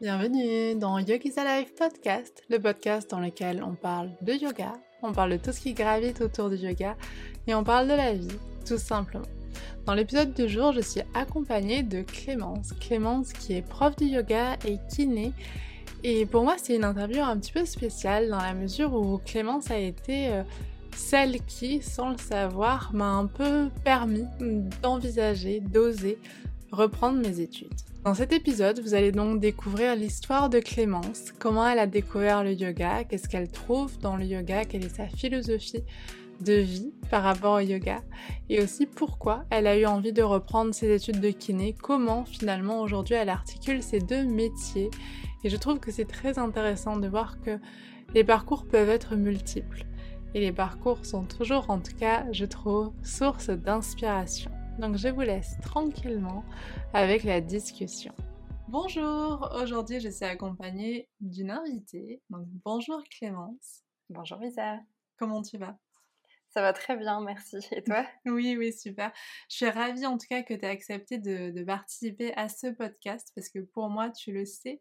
Bienvenue dans Yogi's Alive Podcast, le podcast dans lequel on parle de yoga, on parle de tout ce qui gravite autour du yoga et on parle de la vie, tout simplement. Dans l'épisode du jour, je suis accompagnée de Clémence. Clémence qui est prof de yoga et kiné. Et pour moi, c'est une interview un petit peu spéciale dans la mesure où Clémence a été euh, celle qui, sans le savoir, m'a un peu permis d'envisager, d'oser reprendre mes études. Dans cet épisode, vous allez donc découvrir l'histoire de Clémence, comment elle a découvert le yoga, qu'est-ce qu'elle trouve dans le yoga, quelle est sa philosophie de vie par rapport au yoga et aussi pourquoi elle a eu envie de reprendre ses études de kiné, comment finalement aujourd'hui elle articule ces deux métiers et je trouve que c'est très intéressant de voir que les parcours peuvent être multiples et les parcours sont toujours, en tout cas, je trouve, source d'inspiration. Donc je vous laisse tranquillement avec la discussion. Bonjour, aujourd'hui je suis accompagnée d'une invitée. Donc bonjour Clémence. Bonjour Lisa. Comment tu vas? Ça va très bien, merci. Et toi? Oui, oui, super. Je suis ravie en tout cas que tu aies accepté de, participer à ce podcast parce que pour moi, tu le sais,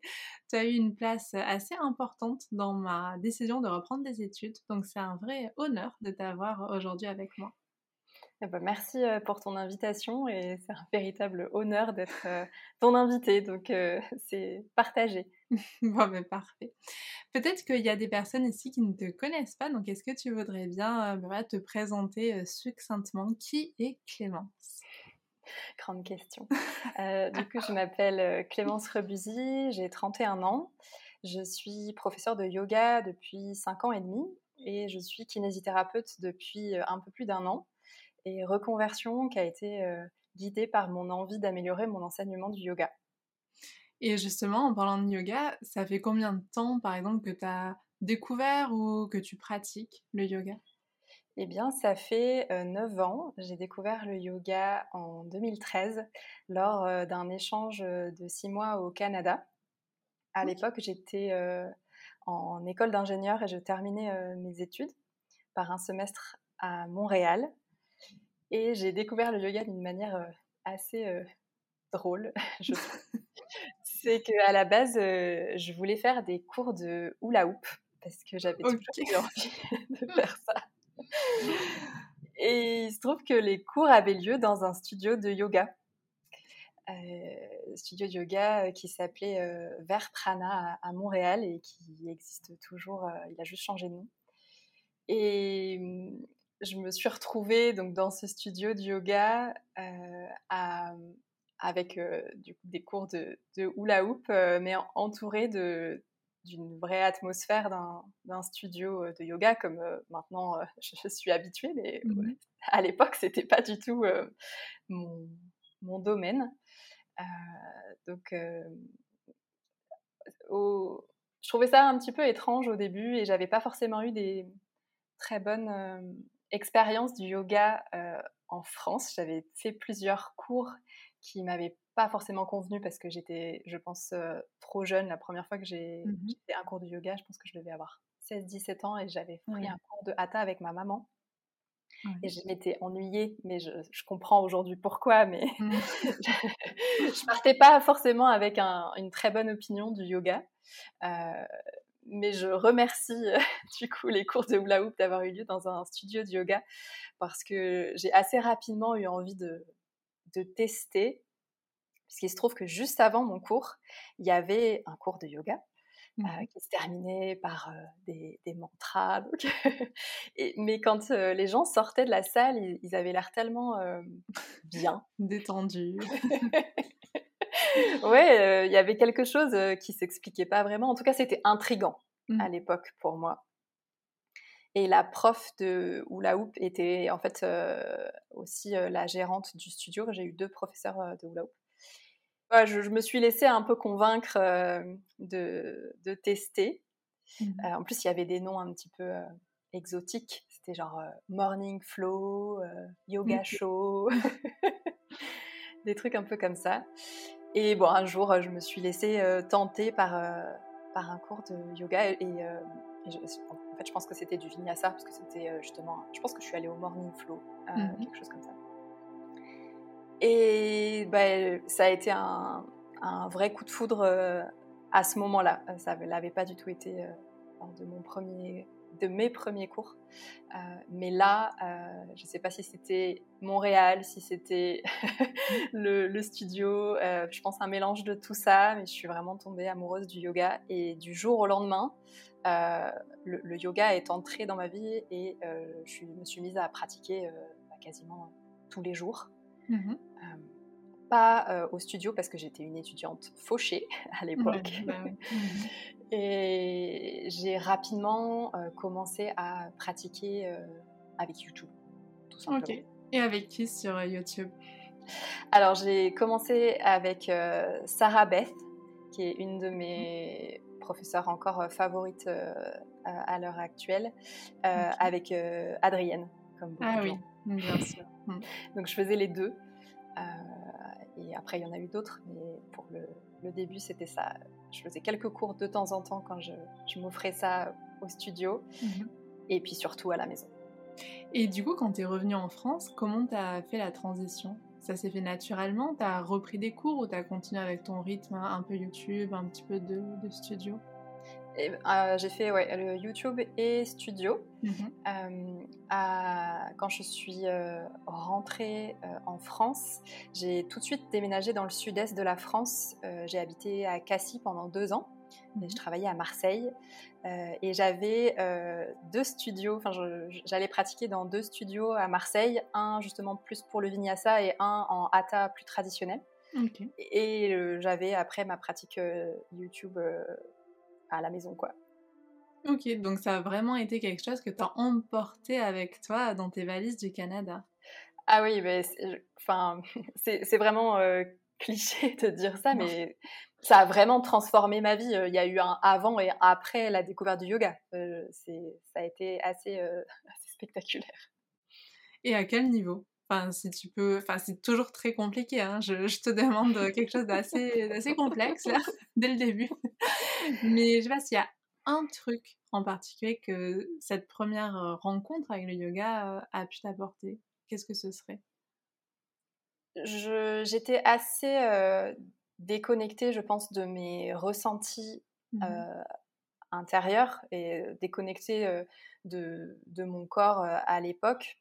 tu as eu une place assez importante dans ma décision de reprendre des études. Donc c'est un vrai honneur de t'avoir aujourd'hui avec moi. Eh ben, merci euh, pour ton invitation et c'est un véritable honneur d'être euh, ton invité, donc euh, c'est partagé. bon, mais parfait. Peut-être qu'il y a des personnes ici qui ne te connaissent pas, donc est-ce que tu voudrais bien te présenter succinctement qui est Clémence? Grande question. du coup, je m'appelle Clémence Rebusy, j'ai 31 ans. Je suis professeure de yoga depuis 5 ans et demi et je suis kinésithérapeute depuis un peu plus d'un an et reconversion qui a été guidée par mon envie d'améliorer mon enseignement du yoga. Et justement, en parlant de yoga, ça fait combien de temps, par exemple, que tu as découvert ou que tu pratiques le yoga? Eh bien, ça fait 9 euh, ans. J'ai découvert le yoga en 2013 lors euh, d'un échange de 6 mois au Canada. À l'époque, j'étais en école d'ingénieur et je terminais mes études par un semestre à Montréal. Et j'ai découvert le yoga d'une manière euh, assez euh, drôle, je. C'est qu'à la base, euh, je voulais faire des cours de hula hoop parce que j'avais toujours eu envie de faire ça. Et il se trouve que les cours avaient lieu dans un studio de yoga. studio de yoga qui s'appelait Vert Prana à, Montréal et qui existe toujours, il a juste changé de nom. Et hum, je me suis retrouvée donc dans ce studio de yoga euh, avec euh, des cours de, hula hoop, euh, mais entourée d'une vraie atmosphère d'un studio de yoga, comme maintenant je, suis habituée, mais mmh à l'époque c'était pas du tout mon, mon, domaine. donc, je trouvais ça un petit peu étrange au début et j'avais pas forcément eu des très bonnes expérience du yoga euh, en France. J'avais fait plusieurs cours qui m'avaient pas forcément convenu parce que j'étais, je pense, euh, trop jeune. La première fois que j'ai mmh fait un cours de yoga, je pense que je devais avoir 16-17 ans et j'avais pris un cours de hatha avec ma maman. Et je m'étais ennuyée, mais je, comprends aujourd'hui pourquoi, mais mmh. je partais pas forcément avec une très bonne opinion du yoga. Euh, mais je remercie euh, du coup les cours de hula hoop d'avoir eu lieu dans un studio de yoga parce que j'ai assez rapidement eu envie de, de tester. Puisqu'il se trouve que juste avant mon cours, il y avait un cours de yoga euh, mmh qui se terminait par euh, des, des, mantras. Et, mais quand les gens sortaient de la salle, ils, avaient l'air tellement bien. Détendus. ouais, euh, il y avait quelque chose euh, qui s'expliquait pas vraiment. En tout cas, c'était intrigant mmh. à l'époque pour moi. Et la prof de hula hoop était en fait euh, aussi la gérante du studio. J'ai eu deux professeurs de hula hoop. je, me suis laissée un peu convaincre de, de, tester. Mmh. en plus, il y avait des noms un petit peu exotiques. C'était genre Morning Flow, Yoga Show, des trucs un peu comme ça. Et bon, un jour, je me suis laissée euh, tenter par, euh, par un cours de yoga. Et, euh, je, en fait, je pense que c'était du vinyasa, parce que c'était justement. Je pense que je suis allée au morning flow, mmh quelque chose comme ça. Et bah, ça a été un, un vrai coup de foudre à ce moment-là. Ça ne l'avait pas du tout été de mon premier de mes premiers cours. Euh, mais là, euh, je ne sais pas si c'était Montréal, si c'était le, studio, euh, je pense un mélange de tout ça, mais je suis vraiment tombée amoureuse du yoga. Et du jour au lendemain, le, yoga est entré dans ma vie et je me suis mise à pratiquer bah, quasiment tous les jours. Mmh pas au studio parce que j'étais une étudiante fauchée à l'époque. Bah mmh et j'ai rapidement commencé à pratiquer avec YouTube, tout simplement. Et avec qui sur YouTube? Alors j'ai commencé avec Sarah Beth, qui est une de mes professeurs encore favorites à, l'heure actuelle, avec Adrienne, comme beaucoup Ah oui, bien sûr. Mmh. Donc je faisais les deux. Et après, il y en a eu d'autres, mais pour le, début, c'était ça. Je faisais quelques cours de temps en temps quand je, m'offrais ça au studio, mhm. et puis surtout à la maison. Et du coup, quand tu es revenue en France, comment tu as fait la transition? Ça s'est fait naturellement? Tu as repris des cours ou tu as continué avec ton rythme, un peu YouTube, un petit peu de studio? Euh, j'ai fait ouais, le YouTube et studio. Mhm. Euh, quand je suis euh, rentrée en France, j'ai tout de suite déménagé dans le sud-est de la France. j'ai habité à Cassis pendant deux ans. Et je mhm. travaillais à Marseille et j'avais deux studios. Enfin, j'allais pratiquer dans deux studios à Marseille, un justement plus pour le vinyasa et un en hatha plus traditionnel. Et j'avais après ma pratique YouTube à la maison, quoi. Ok, donc ça a vraiment été quelque chose que tu as emporté avec toi dans tes valises du Canada. Ah oui, mais enfin, c'est vraiment euh, cliché de dire ça, mais ça a vraiment transformé ma vie. Il y a eu un avant et un après la découverte du yoga. Euh, ça a été assez, euh, assez, spectaculaire. Et à quel niveau? Enfin, si tu peux, enfin, c'est toujours très compliqué. Hein. Je, je, te demande quelque chose d'assez complexe là, dès le début. Mais je sais pas s'il y a un truc en particulier que cette première euh, rencontre avec le yoga euh, a pu t'apporter. Qu'est-ce que ce serait? J'étais assez euh, déconnectée, je pense, de mes ressentis mmh intérieurs et déconnectée de, de, mon corps à l'époque,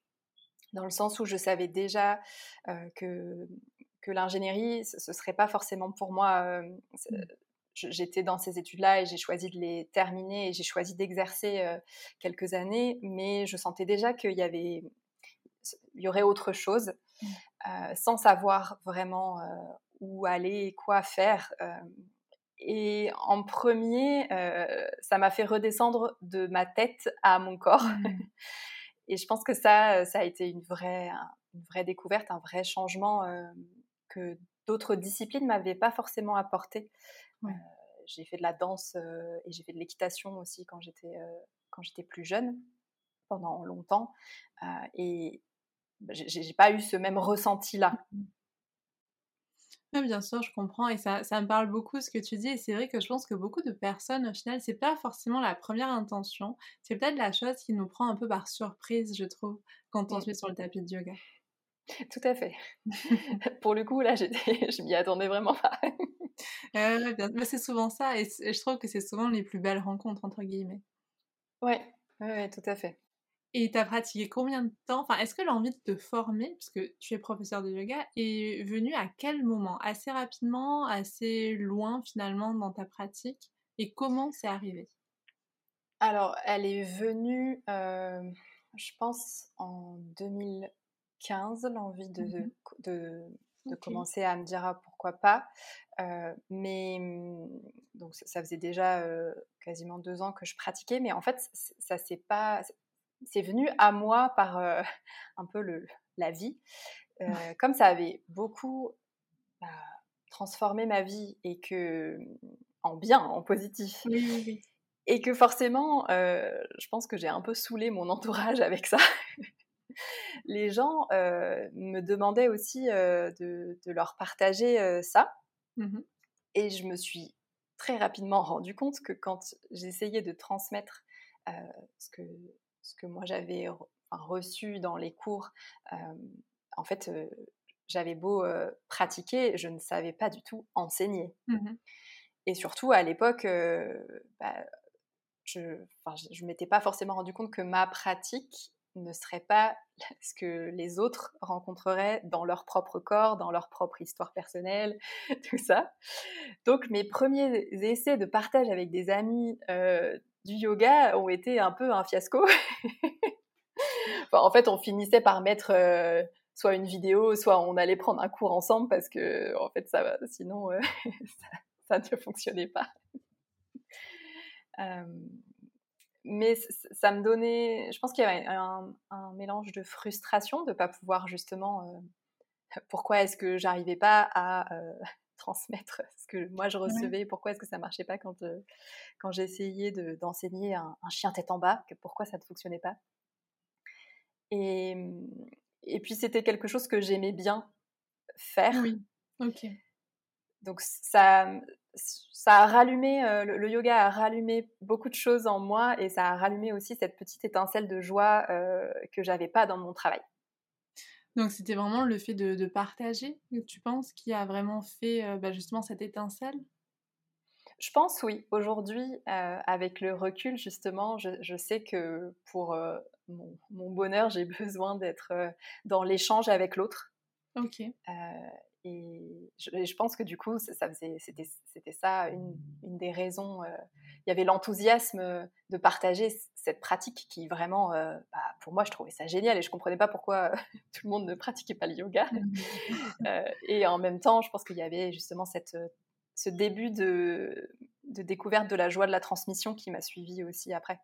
dans le sens où je savais déjà que, que l'ingénierie, ce ne serait pas forcément pour moi. Mmh j'étais dans ces études-là et j'ai choisi de les terminer et j'ai choisi d'exercer euh, quelques années, mais je sentais déjà qu'il y avait, il y aurait autre chose, mmh. sans savoir vraiment où aller, quoi faire. et en premier, ça m'a fait redescendre de ma tête à mon corps. Mmh. et je pense que ça, ça a été une vraie, une vraie découverte, un vrai changement que d'autres disciplines m'avaient pas forcément apporté. Euh, j'ai fait de la danse euh, et j'ai fait de l'équitation aussi quand j'étais euh, quand j'étais plus jeune pendant longtemps et j'ai pas eu ce même ressenti là. Oui, bien sûr, je comprends et ça, ça, me parle beaucoup ce que tu dis et c'est vrai que je pense que beaucoup de personnes au final c'est pas forcément la première intention, c'est peut-être la chose qui nous prend un peu par surprise, je trouve, quand on se met sur le tapis de yoga. Tout à fait. Pour le coup, là, je m'y attendais vraiment pas. Mais c'est souvent ça, et, je trouve que c'est souvent les plus belles rencontres, entre guillemets. Ouais, ouais, tout à fait. Et tu as pratiqué combien de temps? Enfin, est-ce que l'envie de te former, parce que tu es professeur de yoga, est venue à quel moment? Assez rapidement, assez loin finalement dans ta pratique? Et comment c'est arrivé? Alors, elle est venue, euh, je pense, en 2015, l'envie de, mmh de, de commencer à me dire ah, pourquoi pas. Euh, mais donc ça, faisait déjà euh, quasiment deux ans que je pratiquais, mais en fait ça c'est pas, c'est venu à moi par euh, un peu le, la vie. comme ça avait beaucoup bah, transformé ma vie et que en bien, en positif. Et que forcément, je pense que j'ai un peu saoulé mon entourage avec ça les gens me demandaient aussi de, leur partager ça. Mmh Et je me suis très rapidement rendu compte que quand j'essayais de transmettre ce, que, ce que moi j'avais reçu dans les cours, en fait, j'avais beau pratiquer, je ne savais pas du tout enseigner. Mmh et surtout, à l'époque, bah, je ne m'étais pas forcément rendu compte que ma pratique ne serait pas ce que les autres rencontreraient dans leur propre corps, dans leur propre histoire personnelle, tout ça. Donc mes premiers essais de partage avec des amis euh, du yoga ont été un peu un fiasco. en fait, on finissait par mettre euh, soit une vidéo, soit on allait prendre un cours ensemble parce que en fait, ça, sinon, euh, ça, ne fonctionnait pas mais ça me donnait, je pense qu'il y avait un, mélange de frustration de ne pas pouvoir justement, euh, pourquoi est-ce que j'arrivais pas à euh, transmettre ce que moi je recevais, pourquoi est-ce que ça marchait pas quand, euh, quand j'essayais d'enseigner un, chien tête en bas, pourquoi ça ne fonctionnait pas. Et, et puis c'était quelque chose que j'aimais bien faire. Oui, ok. Donc ça, ça a rallumé, euh, le, yoga a rallumé beaucoup de choses en moi et ça a rallumé aussi cette petite étincelle de joie euh, que j'avais pas dans mon travail. Donc c'était vraiment le fait de, partager, tu penses, qui a vraiment fait euh, bah, justement cette étincelle? Je pense oui. Aujourd'hui, euh, avec le recul, justement, je, sais que pour mon, mon, bonheur, j'ai besoin d'être dans l'échange avec l'autre. Ok. Et je, pense que du coup, ça c'était ça une, une, des raisons. Euh, il y avait l'enthousiasme de partager cette pratique qui vraiment, euh, bah, pour moi, je trouvais ça génial et je comprenais pas pourquoi tout le monde ne pratiquait pas le yoga. Euh, et en même temps, je pense qu'il y avait justement cette, ce début de, de découverte de la joie de la transmission qui m'a suivi aussi après.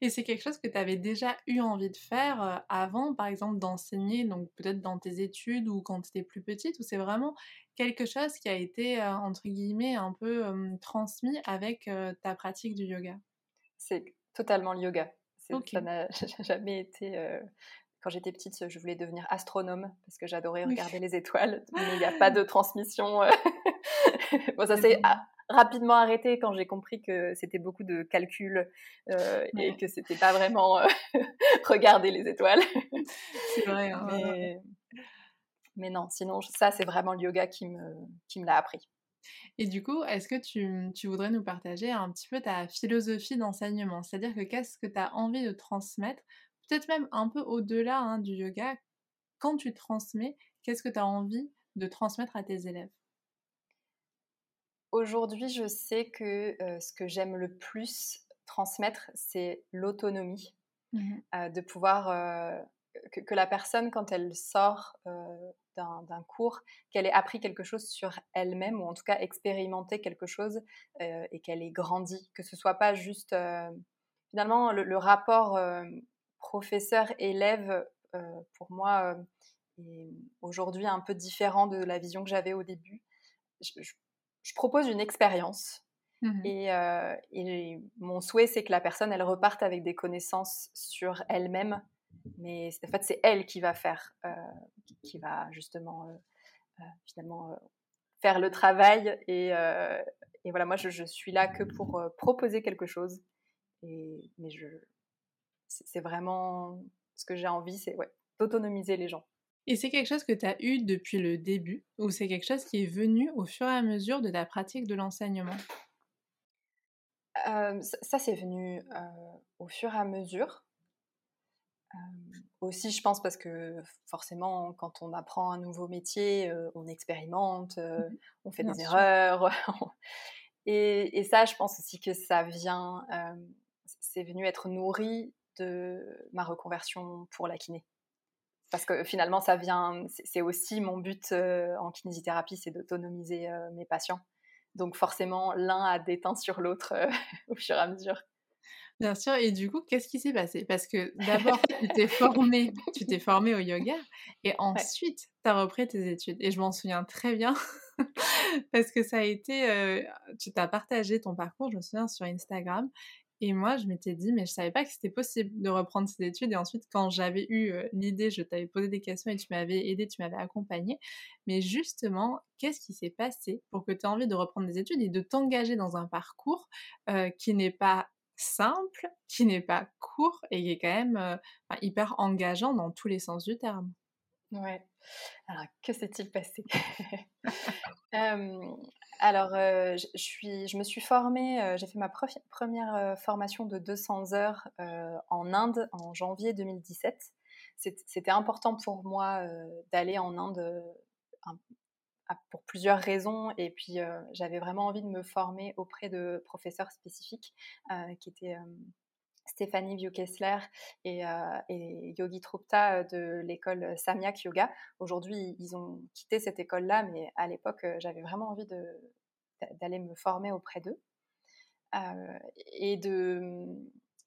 Et c'est quelque chose que tu avais déjà eu envie de faire avant, par exemple, d'enseigner, donc peut-être dans tes études ou quand tu étais plus petite, ou c'est vraiment quelque chose qui a été, entre guillemets, un peu transmis avec ta pratique du yoga? C'est totalement le yoga. Ça n'a jamais été. Quand j'étais petite, je voulais devenir astronome parce que j'adorais regarder les étoiles, mais il n'y a pas de transmission. bon, ça c'est rapidement arrêté quand j'ai compris que c'était beaucoup de calculs euh, et que c'était pas vraiment euh, regarder les étoiles. C'est vrai. Hein, mais, mais, non, sinon ça c'est vraiment le yoga qui me, qui me l'a appris. Et du coup, est-ce que tu, tu, voudrais nous partager un petit peu ta philosophie d'enseignement? C'est-à-dire que qu'est-ce que tu as envie de transmettre? Peut-être même un peu au-delà hein, du yoga. Quand tu transmets, qu'est-ce que tu as envie de transmettre à tes élèves? Aujourd'hui, je sais que ce que j'aime le plus transmettre, c'est l'autonomie. Mmh de pouvoir que, la personne, quand elle sort d'un cours, qu'elle ait appris quelque chose sur elle-même, ou en tout cas expérimenté quelque chose, et qu'elle ait grandi, que ce soit pas juste finalement le, rapport professeur-élève, pour moi, est aujourd'hui un peu différent de la vision que j'avais au début. je, je propose une expérience. Mmh euh, et, mon souhait, c'est que la personne, elle reparte avec des connaissances sur elle-même. Mais en fait, c'est elle qui va faire, euh, qui va justement, euh, finalement, faire le travail. Et, et voilà, moi, je, je, suis là que pour proposer quelque chose. Et, mais je, c'est vraiment ce que j'ai envie, c'est ouais, d'autonomiser les gens. Et c'est quelque chose que tu as eu depuis le début ou c'est quelque chose qui est venu au fur et à mesure de ta pratique de l'enseignement? Ça, c'est venu au fur et à mesure. aussi, je pense parce que forcément, quand on apprend un nouveau métier, on expérimente, mmh on fait des erreurs. et, et, ça, je pense aussi que ça vient, c'est venu être nourri de ma reconversion pour la kiné parce que finalement, ça vient, c'est aussi mon but euh, en kinésithérapie, c'est d'autonomiser euh, mes patients. Donc forcément, l'un a des teintes sur l'autre euh, au fur et à mesure. Bien sûr, et du coup, qu'est-ce qui s'est passé? Parce que d'abord, tu t'es formé, tu t'es formé au yoga, et ensuite, tu as repris tes études. Et je m'en souviens très bien, parce que ça a été, tu t'as partagé ton parcours, je me souviens, sur Instagram, et moi, je m'étais dit, mais je savais pas que c'était possible de reprendre ces études. Et ensuite, quand j'avais eu l'idée, je t'avais posé des questions et tu m'avais aidé, tu m'avais accompagné. Mais justement, qu'est-ce qui s'est passé pour que tu aies envie de reprendre des études et de t'engager dans un parcours qui n'est pas simple, qui n'est pas court et qui est quand même hyper engageant dans tous les sens du terme? Ouais. Alors, que s'est-il passé? Alors, je, suis, je me suis formée, j'ai fait ma première formation de 200 heures en Inde en janvier 2017. C'était important pour moi d'aller en Inde pour plusieurs raisons. Et puis, j'avais vraiment envie de me former auprès de professeurs spécifiques qui étaient Stéphanie Vieux-Kessler et, Yogi Trupta de l'école Samyak Yoga. Aujourd'hui, ils ont quitté cette école-là, mais à l'époque, j'avais vraiment envie d'aller me former auprès d'eux. et de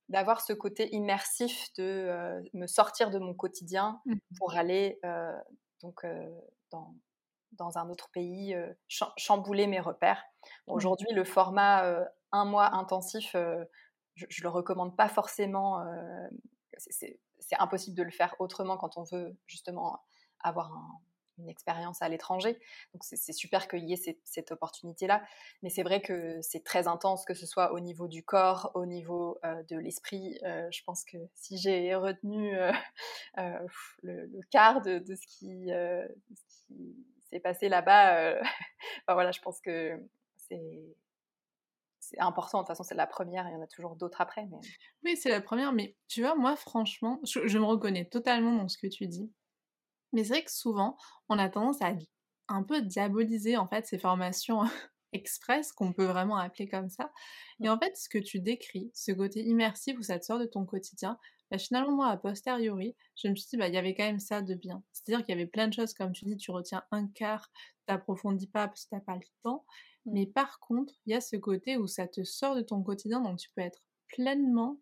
d'avoir ce côté immersif de me sortir de mon quotidien mmh. pour aller donc dans, dans un autre pays, chambouler mes repères. Aujourd'hui, le format un mois intensif, je, ne le recommande pas forcément. c'est impossible de le faire autrement quand on veut justement avoir une expérience à l'étranger. Donc c'est super qu'il y ait cette, opportunité-là. Mais c'est vrai que c'est très intense, que ce soit au niveau du corps, au niveau de l'esprit. je pense que si j'ai retenu le, quart de, de, ce qui, qui s'est passé là-bas, voilà, je pense que c'est c'est important. De toute façon, c'est la première, il y en a toujours d'autres après. Mais... Oui, c'est la première, mais tu vois, moi, franchement, je, me reconnais totalement dans ce que tu dis. Mais c'est vrai que souvent, on a tendance à un peu diaboliser, en fait, ces formations express, qu'on peut vraiment appeler comme ça. Et en fait, ce que tu décris, ce côté immersif où ça te sort de ton quotidien, bah, finalement, moi, a posteriori, je me suis dit, bah, il y avait quand même ça de bien. C'est-à-dire qu'il y avait plein de choses, comme tu dis, tu retiens un quart, t'approfondis pas parce que t'as pas le temps. Mais par contre, il y a ce côté où ça te sort de ton quotidien, donc tu peux être pleinement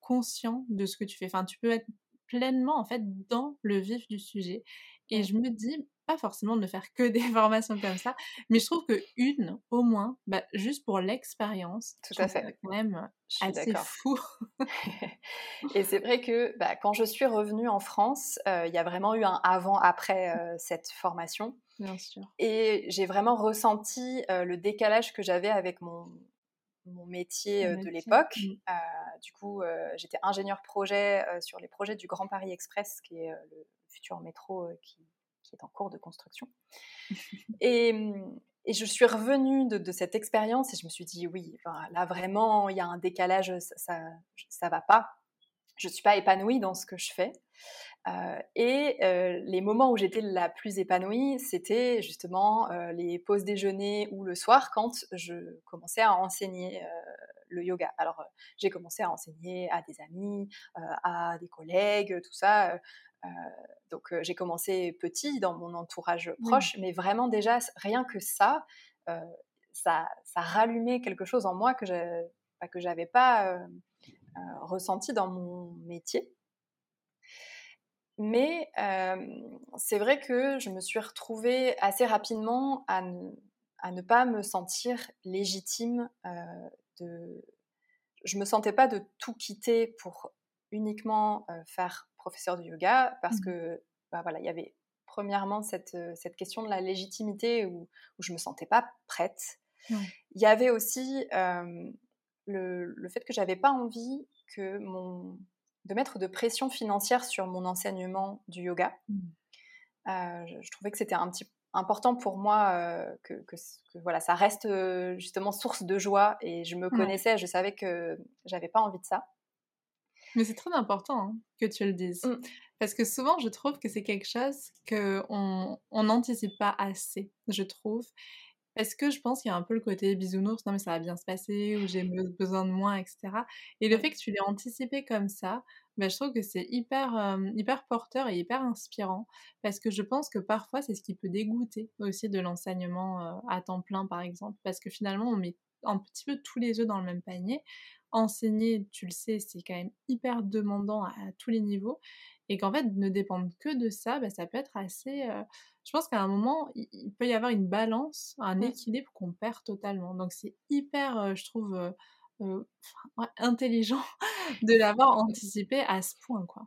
conscient de ce que tu fais. Enfin, tu peux être pleinement en fait dans le vif du sujet. Et je me dis, pas forcément de ne faire que des formations comme ça, mais je trouve que une, au moins, bah, juste pour l'expérience, tout à fait, quand même assez fou. et c'est vrai que bah, quand je suis revenue en France, il y a vraiment eu un avant-après cette formation. Bien sûr. Et j'ai vraiment ressenti le décalage que j'avais avec mon, mon métier de l'époque. Mmh. du coup, j'étais ingénieur projet sur les projets du Grand Paris Express, qui est le futur métro qui, qui, est en cours de construction. et, mmh, et, je suis revenue de, cette expérience et je me suis dit, oui, là vraiment, il y a un décalage, ça ne va pas. Je ne suis pas épanouie dans ce que je fais. Euh, et euh, les moments où j'étais la plus épanouie, c'était justement euh, les pauses déjeuner ou le soir quand je commençais à enseigner le yoga. Alors j'ai commencé à enseigner à des amis, à des collègues, tout ça. donc j'ai commencé petit dans mon entourage proche, mais vraiment déjà rien que ça, ça, ça rallumait quelque chose en moi que je que j'avais pas ressenti dans mon métier. Mais c'est vrai que je me suis retrouvée assez rapidement à ne, pas me sentir légitime de... Je me sentais pas de tout quitter pour uniquement faire professeur de yoga parce mmh. que, bah voilà, il y avait premièrement cette, cette, question de la légitimité où, où je me sentais pas prête. Il y avait aussi le, le, fait que j'avais pas envie que mon, de mettre de pression financière sur mon enseignement du yoga. Mmh. Euh, je, trouvais que c'était un petit important pour moi euh, que, voilà ça reste euh, justement source de joie et je me connaissais, je savais que j'avais pas envie de ça. Mais c'est très important hein, que tu le dises. Mmh. Parce que souvent, je trouve que c'est quelque chose qu'on n'anticipe pas assez, je trouve. Parce que je pense qu'il y a un peu le côté bisounours, non mais ça va bien se passer, ou j'ai besoin de moi, etc. Et le fait que tu l'aies anticipé comme ça, bah, je trouve que c'est hyper, hyper porteur et hyper inspirant. Parce que je pense que parfois, c'est ce qui peut dégoûter aussi de l'enseignement à temps plein, par exemple. Parce que finalement, on met un petit peu tous les œufs dans le même panier. Enseigner, tu le sais, c'est quand même hyper demandant à, tous les niveaux. Et qu'en fait, ne dépendre que de ça, bah, ça peut être assez je pense qu'à un moment, il peut y avoir une balance, un équilibre qu'on perd totalement. Donc c'est hyper, je trouve, intelligent de l'avoir anticipé à ce point, quoi.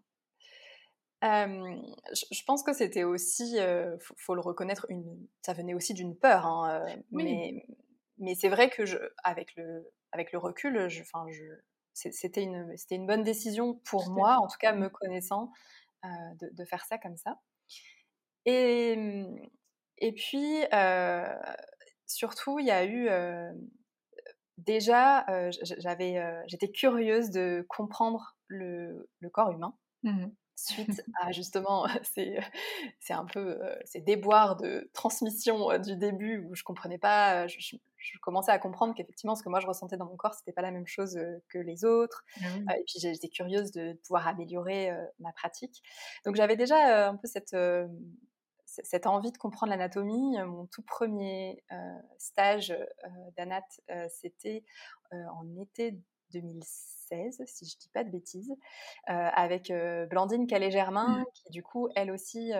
je pense que c'était aussi, il faut, le reconnaître, une, ça venait aussi d'une peur. Hein, mais, mais c'est vrai que je, avec, le, avec le recul, je, je, c'était une, une bonne décision pour moi, en tout cas me connaissant, de, de, faire ça comme ça. Et, mmh, et puis, surtout, il y a eu déjà, j'avais, j'étais curieuse de comprendre le, le corps humain. Mmh suite à justement ces, c'est un peu ces déboires de transmission du début où je comprenais pas, je, commençais à comprendre qu'effectivement ce que moi je ressentais dans mon corps c'était pas la même chose que les autres. Ah et puis j'étais curieuse de pouvoir améliorer ma pratique. Donc j'avais déjà un peu cette cette envie de comprendre l'anatomie. Mon tout premier stage d'anat, c'était en été 2016, si je ne dis pas de bêtises, avec Blandine Calais-Germain, mmh. qui du coup, elle aussi,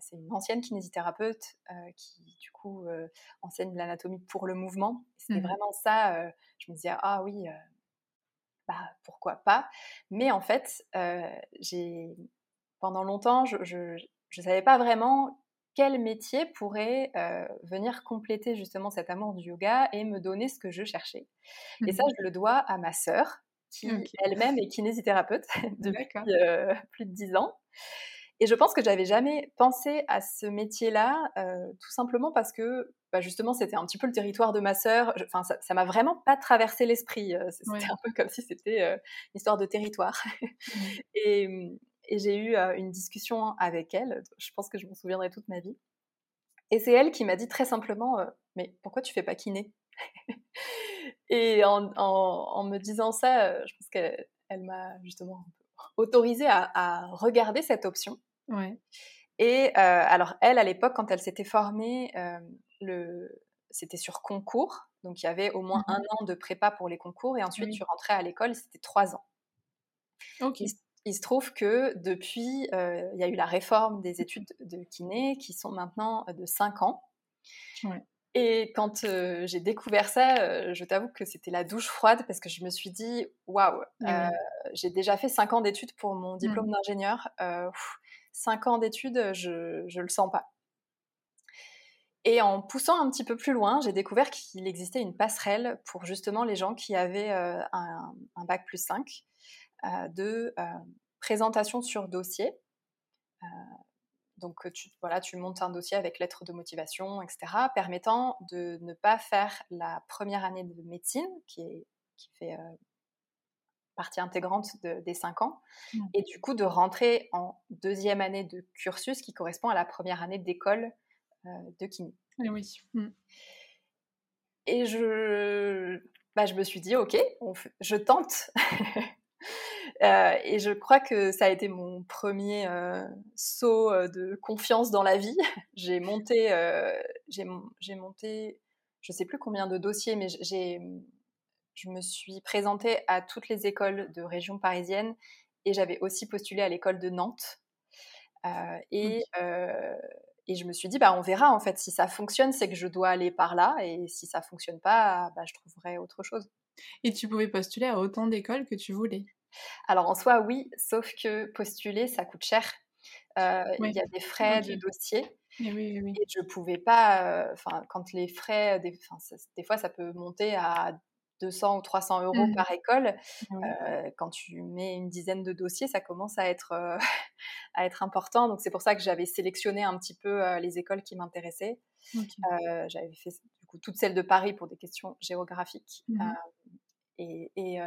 c'est une ancienne kinésithérapeute qui du coup enseigne l'anatomie pour le mouvement. C'était mmh. vraiment ça, je me disais, ah oui, bah, pourquoi pas? Mais en fait, j'ai pendant longtemps, je ne savais pas vraiment quel métier pourrait euh, venir compléter justement cet amour du yoga et me donner ce que je cherchais. Et ça, mmh je le dois à ma sœur, qui elle-même est kinésithérapeute depuis euh, plus de dix ans. Et je pense que j'avais jamais pensé à ce métier-là, euh, tout simplement parce que bah, justement c'était un petit peu le territoire de ma sœur. Enfin, ça m'a vraiment pas traversé l'esprit. C'était un peu comme si c'était une histoire de territoire. Mmh. et, mmh, et j'ai eu une discussion avec elle, je pense que je m'en souviendrai toute ma vie. Et c'est elle qui m'a dit très simplement Mais pourquoi tu fais pas kiné? Et en, me disant ça, je pense qu'elle m'a justement autorisée à, regarder cette option. Ouais. Et alors, elle, à l'époque, quand elle s'était formée, le... c'était sur concours. Donc, il y avait au moins mmh un an de prépa pour les concours. Et ensuite, tu rentrais à l'école, c'était trois ans. Ok il se trouve que depuis, euh, il y a eu la réforme des études de kiné qui sont maintenant euh, de 5 ans. Et quand euh, j'ai découvert ça, je t'avoue que c'était la douche froide parce que je me suis dit, waouh, j'ai déjà fait 5 ans d'études pour mon diplôme mmh. d'ingénieur. 5 ans d'études, je ne le sens pas. Et en poussant un petit peu plus loin, j'ai découvert qu'il existait une passerelle pour justement les gens qui avaient un, un, bac plus 5 euh, de euh, présentation sur dossier. Euh, donc, tu, voilà, tu montes un dossier avec lettre de motivation, etc., permettant de ne pas faire la première année de médecine, qui, est, qui fait partie intégrante des cinq ans, mmh. et du coup de rentrer en deuxième année de cursus qui correspond à la première année d'école de kiné. Et oui. Mmh. Et je, bah, je me suis dit, ok, je tente. Euh, et je crois que ça a été mon premier euh, saut euh, de confiance dans la vie. j'ai monté, j'ai monté, je sais plus combien de dossiers, mais j'ai, je me suis présentée à toutes les écoles de région parisienne et j'avais aussi postulé à l'école de Nantes. et, et je me suis dit, bah, on verra en fait. Si ça fonctionne, c'est que je dois aller par là. Et si ça fonctionne pas, bah, je trouverai autre chose. Et tu pouvais postuler à autant d'écoles que tu voulais alors en soi, oui, sauf que postuler, ça coûte cher. Euh, il y a des frais de dossier. Et, je pouvais pas, euh, quand les frais, des, des, fois, ça peut monter à 200 ou 300 euros mmh. par école. Euh, quand tu mets une dizaine de dossiers, ça commence à être, à être important. Donc, c'est pour ça que j'avais sélectionné un petit peu les écoles qui m'intéressaient. j'avais fait du coup toutes celles de Paris pour des questions géographiques. Mmh et, et,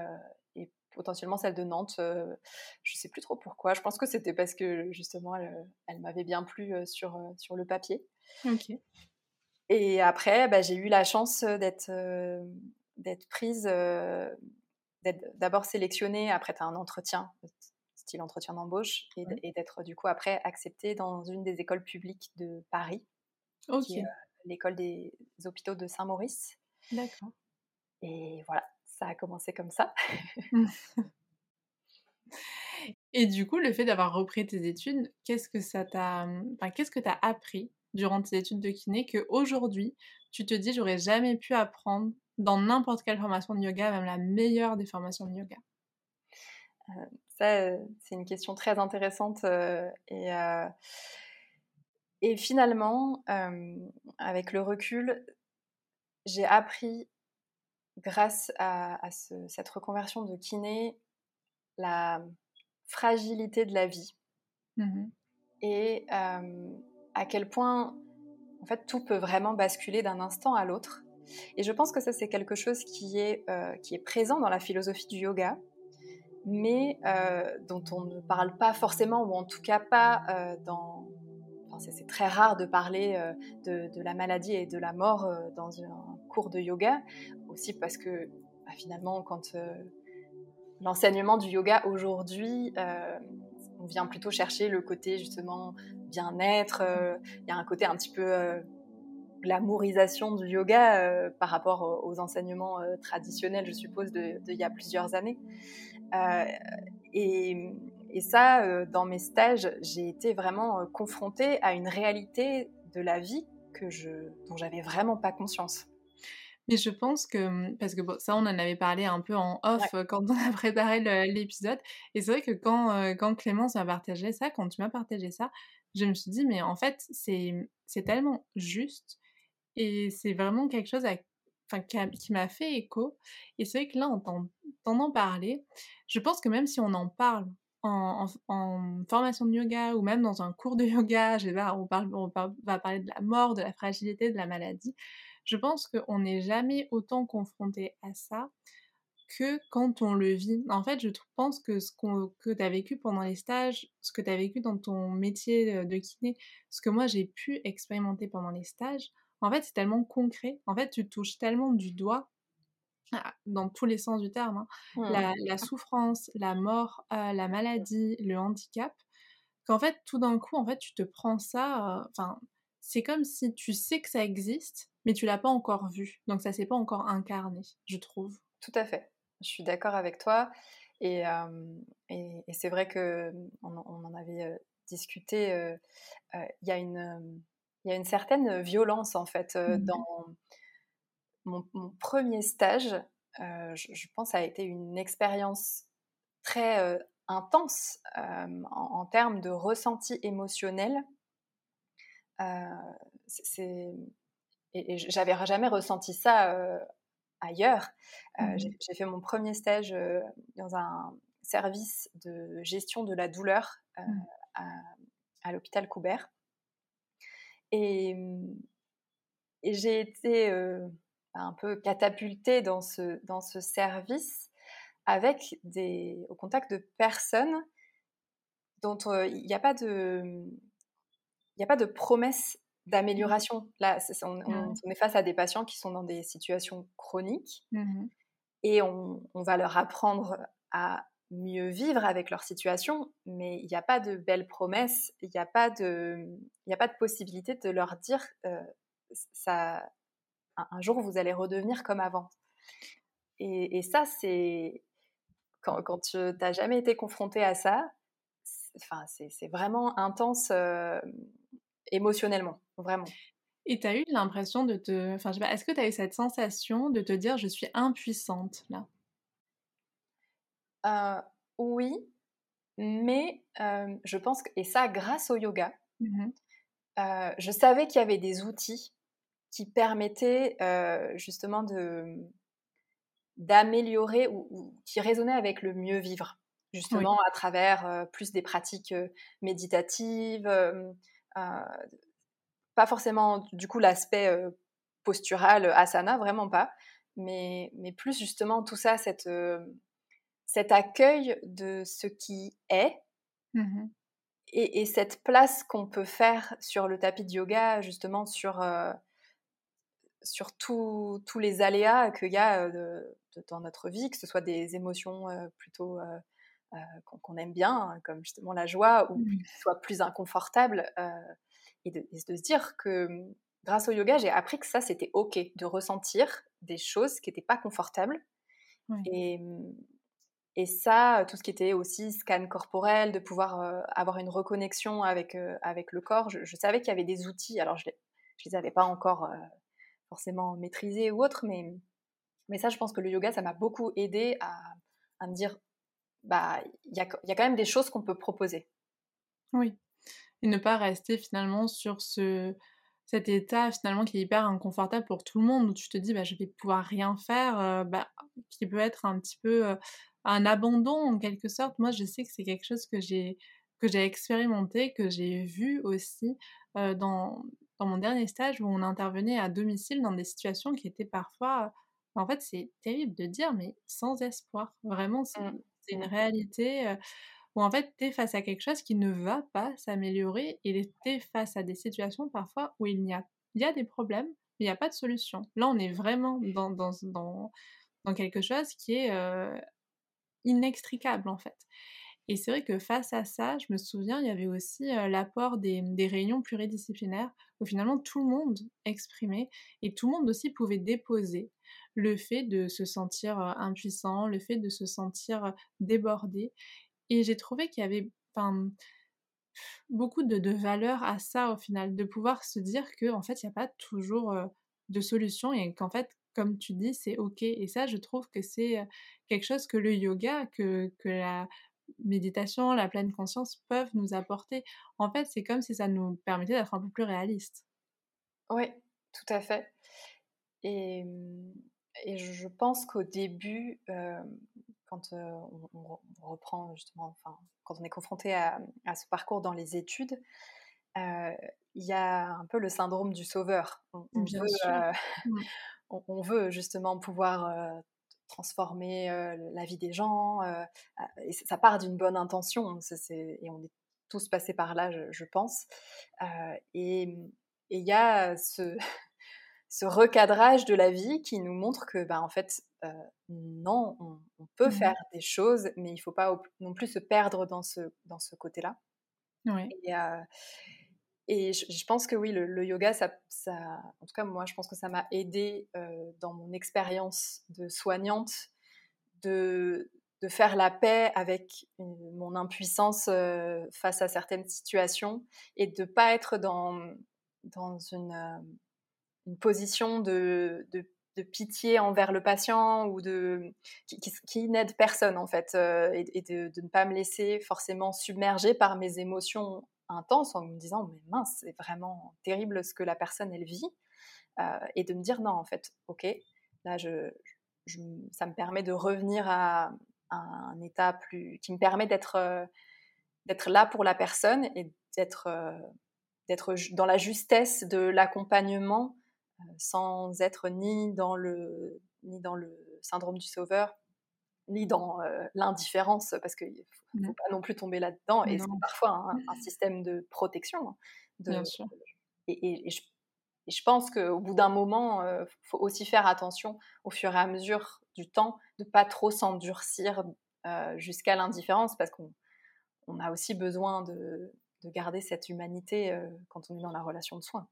potentiellement celle de Nantes. Euh, je sais plus trop pourquoi. Je pense que c'était parce que justement, elle, m'avait bien plu euh, sur, euh, sur le papier. Et après, bah, j'ai eu la chance d'être d'être prise, d'être d'abord sélectionnée. Après, tu as un entretien, style entretien d'embauche, et, d'être du coup après acceptée dans une des écoles publiques de Paris, l'école des hôpitaux de Saint-Maurice. D'accord. Et voilà, ça a commencé comme ça. Et du coup, le fait d'avoir repris tes études, qu'est-ce que ça t'a, enfin, qu'est-ce que tu as appris durant tes études de kiné que aujourd'hui tu te dis j'aurais jamais pu apprendre dans n'importe quelle formation de yoga, même la meilleure des formations de yoga? Euh, Ça, c'est une question très intéressante euh, et et finalement, avec le recul, j'ai appris grâce à, cette reconversion de kiné, la fragilité de la vie. Mmh et à quel point en fait, tout peut vraiment basculer d'un instant à l'autre. Et je pense que ça, c'est quelque chose qui est, qui est présent dans la philosophie du yoga, mais dont on ne parle pas forcément, ou en tout cas pas dans... c'est très rare de parler de, la maladie et de la mort dans un cours de yoga, aussi parce que bah, finalement, quand l'enseignement du yoga aujourd'hui, on vient plutôt chercher le côté justement bien-être, il y a un côté un petit peu glamourisation du yoga par rapport aux enseignements traditionnels, je suppose, d'il y a plusieurs années. Euh, et, ça, euh, dans mes stages, j'ai été vraiment euh, confrontée à une réalité de la vie que je, dont j'avais vraiment pas conscience. Mais je pense que, mmh, parce que ça, on en avait parlé un peu en off quand on a préparé l'épisode. Et c'est vrai que quand, quand Clémence m'a partagé ça, quand tu m'as partagé ça, je me suis dit, mais en fait, c'est tellement juste. Et c'est vraiment quelque chose à qui, m'a fait écho. Et c'est vrai que là, en t'entendant parler, je pense que même si on en parle en, formation de yoga ou même dans un cours de yoga, je on, parle, on va parler de la mort, de la fragilité, de la maladie, je pense qu'on n'est jamais autant confronté à ça que quand on le vit. En fait, je pense que ce que tu as vécu pendant les stages, ce que tu as vécu dans ton métier de kiné, ce que moi j'ai pu expérimenter pendant les stages, en fait, c'est tellement concret. En fait, tu touches tellement du doigt, ah, dans tous les sens du terme, hein, la, souffrance, la mort, euh, la maladie, le handicap, qu'en fait, tout d'un coup, en fait, tu te prends ça. Euh, enfin, c'est comme si tu sais que ça existe, mais tu l'as pas encore vu. Donc, ça s'est pas encore incarné, je trouve. Tout à fait. Je suis d'accord avec toi. Et, et, c'est vrai que on, en avait discuté. Il y a une il y a une certaine violence en fait mmh dans mon, premier stage. je, pense a été une expérience très intense en, termes de ressenti émotionnel. c'est et, j'avais jamais ressenti ça ailleurs. Mmh j'ai fait mon premier stage dans un service de gestion de la douleur mmh. à, l'hôpital Coubert. Et, j'ai été un peu catapultée dans ce, dans ce service avec des, au contact de personnes dont il n'y a pas de il a pas de promesse d'amélioration. Là, on, on, est face à des patients qui sont dans des situations chroniques mmh et on, on, va leur apprendre à mieux vivre avec leur situation, mais il n'y a pas de belles promesses, il n'y a, pas de, a pas de possibilité de leur dire euh, ça, un, jour vous allez redevenir comme avant. Et, ça, c'est quand, quand tu n'as jamais été confronté à ça, enfin, c'est vraiment intense euh, émotionnellement, vraiment. Et tu as eu l'impression de te. Enfin, est-ce que tu as eu cette sensation de te dire je suis impuissante là? Euh, oui, mais euh, je pense que, et ça grâce au yoga, mmh euh, je savais qu'il y avait des outils qui permettaient justement de d'améliorer ou, qui résonnaient avec le mieux vivre, justement à travers plus des pratiques méditatives, pas forcément du coup l'aspect postural asana, vraiment pas, mais, mais plus justement tout ça, cette cet accueil de ce qui est mmh et, cette place qu'on peut faire sur le tapis de yoga, justement sur, euh, sur tous les aléas qu'il y a euh, dans notre vie, que ce soit des émotions euh, plutôt qu'on aime bien, hein, comme justement la joie, ou mmh. soit plus inconfortable, et de, de, se dire que mmh, grâce au yoga, j'ai appris que ça, c'était OK de ressentir des choses qui n'étaient pas confortables. Et, et ça, tout ce qui était aussi scan corporel, de pouvoir euh, avoir une reconnexion avec, euh, avec le corps, je, savais qu'il y avait des outils. Alors, je ne les, avais pas encore euh, forcément maîtrisés ou autres, mais, mais ça, je pense que le yoga, ça m'a beaucoup aidé à, à, me dire, bah, il y a, y a quand même des choses qu'on peut proposer. Oui. Et ne pas rester finalement sur ce, cet état finalement qui est hyper inconfortable pour tout le monde, où tu te dis bah, je vais pouvoir rien faire, bah, qui peut être un petit peu un abandon en quelque sorte. Moi, je sais que c'est quelque chose que j'ai que j'ai expérimenté, que j'ai vu aussi dans dans mon dernier stage où on intervenait à domicile dans des situations qui étaient parfois, en fait, c'est terrible de dire, mais sans espoir. Vraiment, c'est mmh. une réalité où en fait, tu es face à quelque chose qui ne va pas s'améliorer et tu es face à des situations parfois où il y a, il y a des problèmes, mais il n'y a pas de solution. Là, on est vraiment dans, dans, dans, dans quelque chose qui est inextricable en fait. Et c'est vrai que face à ça, je me souviens, il y avait aussi l'apport des, des, réunions pluridisciplinaires où finalement tout le monde exprimait et tout le monde aussi pouvait déposer le fait de se sentir impuissant, le fait de se sentir débordé. Et j'ai trouvé qu'il y avait beaucoup de, de valeur à ça au final, de pouvoir se dire qu'en en fait, il n'y a pas toujours de solution et qu'en fait, comme tu dis, c'est ok. Et ça, je trouve que c'est quelque chose que le yoga, que, que la méditation, la pleine conscience peuvent nous apporter. En fait, c'est comme si ça nous permettait d'être un peu plus réaliste. Oui, tout à fait. Et, mmh, et je pense qu'au début, quand on, reprend justement, enfin, quand on est confronté à, ce parcours dans les études, il y a un peu le syndrome du sauveur. Veut, on, veut justement pouvoir transformer la vie des gens. et ça part d'une bonne intention. et on est tous passés par là, je, pense. et il y a ce, ce, recadrage de la vie qui nous montre que, bah, en fait, non, on, peut mmh faire des choses, mais il ne faut pas non plus se perdre dans ce, dans ce côté-là. Oui. Et, et je, pense que oui, le, yoga, ça, ça, en tout cas, moi, je pense que ça m'a aidé euh, dans mon expérience de soignante de, de, faire la paix avec mon impuissance euh, face à certaines situations et de ne pas être dans, dans une, euh, une position de, de, pitié envers le patient ou de, qui, n'aide personne, en fait, et, de, ne pas me laisser forcément submerger par mes émotions intense en me disant mais mince c'est vraiment terrible ce que la personne elle vit euh, et de me dire non en fait ok là je, ça me permet de revenir à, un état plus qui me permet d'être euh, d'être là pour la personne et d'être euh, d'être dans la justesse de l'accompagnement sans être ni dans le ni dans le syndrome du sauveur ni dans l'indifférence parce que ne faut pas non plus tomber là-dedans. Et c'est parfois un, système de protection. Hein, de, Bien sûr. Et, je, pense qu'au bout d'un moment, il euh, faut aussi faire attention au fur et à mesure du temps de pas trop s'endurcir euh, jusqu'à l'indifférence parce qu'on on a aussi besoin de, de garder cette humanité euh, quand on est dans la relation de soins.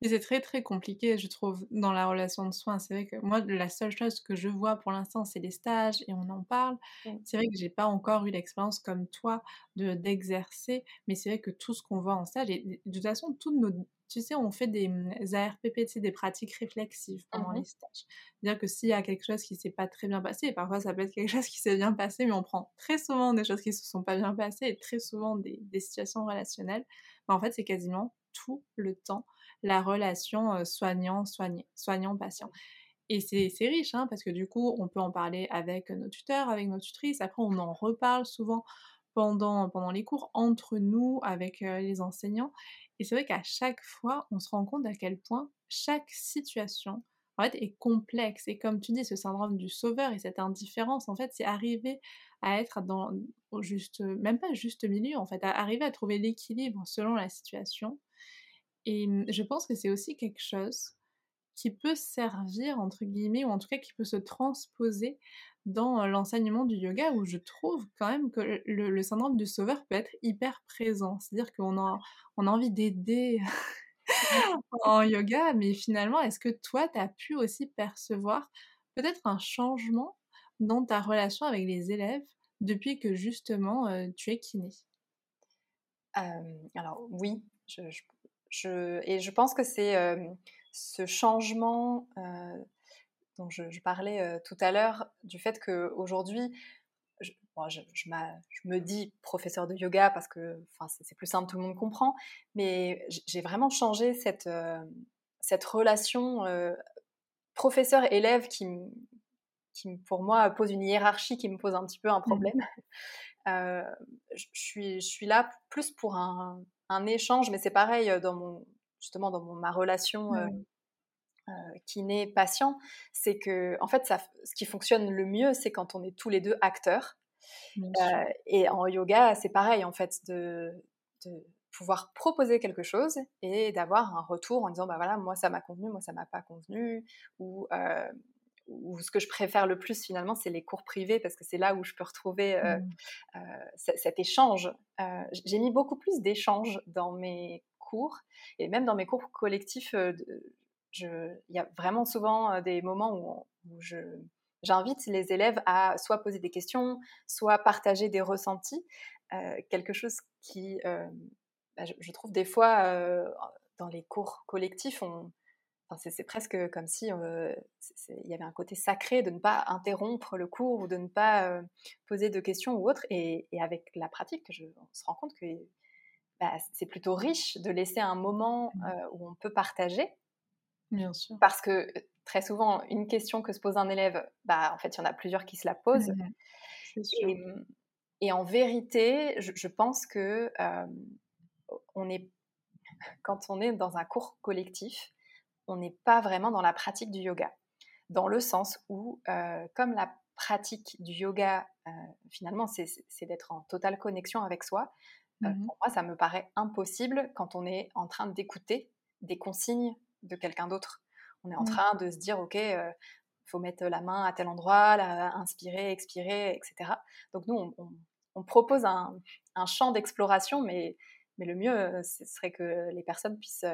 Mais c'est très très compliqué, je trouve, dans la relation de soins. C'est vrai que moi, la seule chose que je vois pour l'instant, c'est les stages et on en parle. C'est vrai que j'ai pas encore eu l'expérience comme toi de d'exercer, mais c'est vrai que tout ce qu'on voit en stage, et de toute façon, toutes nos, tu sais, on fait des mmh, ARPP, tu des pratiques réflexives pendant mmh les stages. C'est-à-dire que s'il y a quelque chose qui s'est pas très bien passé, et parfois ça peut être quelque chose qui s'est bien passé, mais on prend très souvent des choses qui se sont pas bien passées et très souvent des, des situations relationnelles, bah, en fait, c'est quasiment tout le temps la relation soignant-patient. Et c'est riche, hein, parce que du coup, on peut en parler avec nos tuteurs, avec nos tutrices. Après, on en reparle souvent pendant, pendant les cours, entre nous, avec les enseignants. Et c'est vrai qu'à chaque fois, on se rend compte à quel point chaque situation, en fait, est complexe. Et comme tu dis, ce syndrome du sauveur et cette indifférence, en fait, c'est arriver à être dans juste, même pas juste milieu, en fait, à arriver à trouver l'équilibre selon la situation et je pense que c'est aussi quelque chose qui peut servir, entre guillemets, ou en tout cas qui peut se transposer dans l'enseignement du yoga, où je trouve quand même que le, syndrome du sauveur peut être hyper présent. C'est-à-dire qu'on a, on a envie d'aider en yoga, mais finalement, est-ce que toi, tu as pu aussi percevoir peut-être un changement dans ta relation avec les élèves depuis que justement tu es kiné? Alors oui, je, je et je pense que c'est ce changement dont je, parlais tout à l'heure, du fait qu'aujourd'hui, je, je, je, me dis professeur de yoga parce que c'est plus simple, tout le monde comprend, mais j'ai vraiment changé cette, cette relation professeur-élève qui, qui, pour moi, pose une hiérarchie qui me pose un petit peu un mmh. problème. je, suis, je suis là plus pour un, un échange, mais c'est pareil dans mon, justement dans ma relation kiné-patient, c'est que en fait, ça, ce qui fonctionne le mieux, c'est quand on est tous les deux acteurs. et en yoga, c'est pareil en fait de, de pouvoir proposer quelque chose et d'avoir un retour en disant bah voilà moi ça m'a convenu moi ça m'a pas convenu ou ou ce que je préfère le plus finalement, c'est les cours privés parce que c'est là où je peux retrouver euh, mmh. euh, cet échange. Euh, j'ai mis beaucoup plus d'échanges dans mes cours et même dans mes cours collectifs. il y a vraiment souvent des moments où, je, j'invite les élèves à soit poser des questions, soit partager des ressentis. quelque chose qui, bah, je, je, trouve des fois dans les cours collectifs, on, c'est presque comme si il y avait un côté sacré de ne pas interrompre le cours ou de ne pas poser de questions ou autre. Et, avec la pratique, je, on se rend compte que bah, c'est plutôt riche de laisser un moment mmh. où on peut partager. Bien sûr. Parce que très souvent, une question que se pose un élève, bah, en fait, il y en a plusieurs qui se la posent. Mmh et, en vérité, je, pense que on est, quand on est dans un cours collectif, on n'est pas vraiment dans la pratique du yoga. Dans le sens où, euh, comme la pratique du yoga, euh, finalement, c'est d'être en totale connexion avec soi, euh, mmh pour moi, ça me paraît impossible quand on est en train d'écouter des consignes de quelqu'un d'autre. On est en mmh. train de se dire, OK, il faut mettre la main à tel endroit, inspirer, expirer, etc. Donc nous, on, propose un, champ d'exploration, mais, mais le mieux, ce serait que les personnes puissent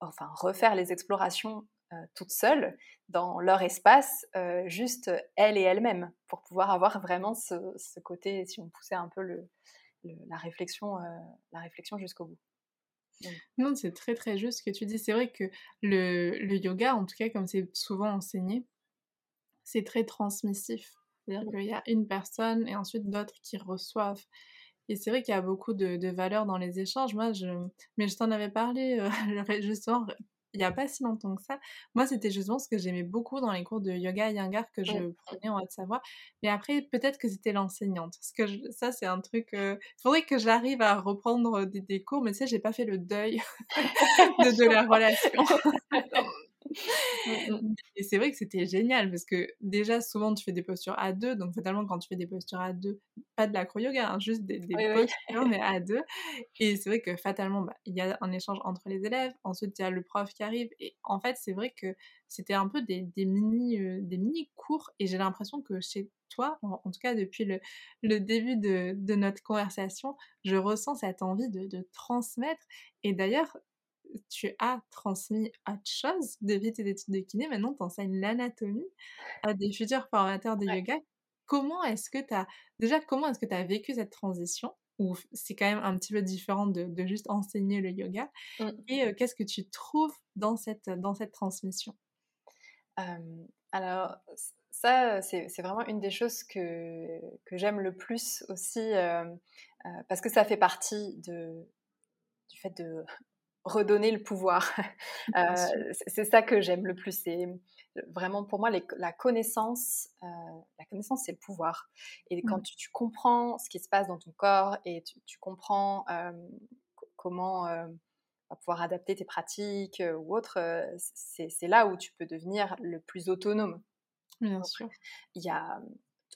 enfin, refaire les explorations euh, toutes seules dans leur espace, euh, juste elles et elles-mêmes, pour pouvoir avoir vraiment ce, côté, si on poussait un peu le, la réflexion, euh, la réflexion jusqu'au bout. Non, c'est très très juste ce que tu dis. C'est vrai que le, le, yoga, en tout cas comme c'est souvent enseigné, c'est très transmissif. C'est-à-dire qu'il y a une personne et ensuite d'autres qui reçoivent. Et c'est vrai qu'il y a beaucoup de, de valeur dans les échanges. Moi, je, mais je t'en avais parlé euh, justement il n'y a pas si longtemps que ça. Moi, c'était justement ce que j'aimais beaucoup dans les cours de yoga et yangar que je prenais en Haute-Savoie. Mais après, peut-être que c'était l'enseignante. Parce que ça, c'est un truc. Il euh, faudrait que j'arrive à reprendre des, des, cours, mais tu sais, j'ai pas fait le deuil de, de la relation. Mmh, mmh. et c'est vrai que c'était génial parce que déjà souvent tu fais des postures à deux, donc fatalement quand tu fais des postures à deux, pas de l'acro-yoga, hein, juste des, postures mais à deux. Et c'est vrai que fatalement bah, il y a un échange entre les élèves, ensuite il y a le prof qui arrive et en fait c'est vrai que c'était un peu des, mini euh, des mini cours et j'ai l'impression que chez toi, en, tout cas depuis le, le début de, de, notre conversation, je ressens cette envie de, de transmettre. Et d'ailleurs, tu as transmis autre chose depuis tes études de kiné. Maintenant, tu enseignes l'anatomie à des futurs formateurs de yoga. Comment est-ce que tu as... Déjà, comment est-ce que tu as vécu cette transition? Ou c'est quand même un petit peu différent de, juste enseigner le yoga. Mmh. Et qu'est-ce que tu trouves dans cette, dans cette transmission? Alors, ça, c'est vraiment une des choses que, que j'aime le plus aussi, parce que ça fait partie de, du fait de redonner le pouvoir. Euh, c'est ça que j'aime le plus. C'est vraiment pour moi la connaissance. Euh, la connaissance, c'est le pouvoir. Et quand tu, comprends ce qui se passe dans ton corps et tu, comprends euh, comment pouvoir adapter tes pratiques ou autres, c'est là où tu peux devenir le plus autonome. Bien sûr. Il y a,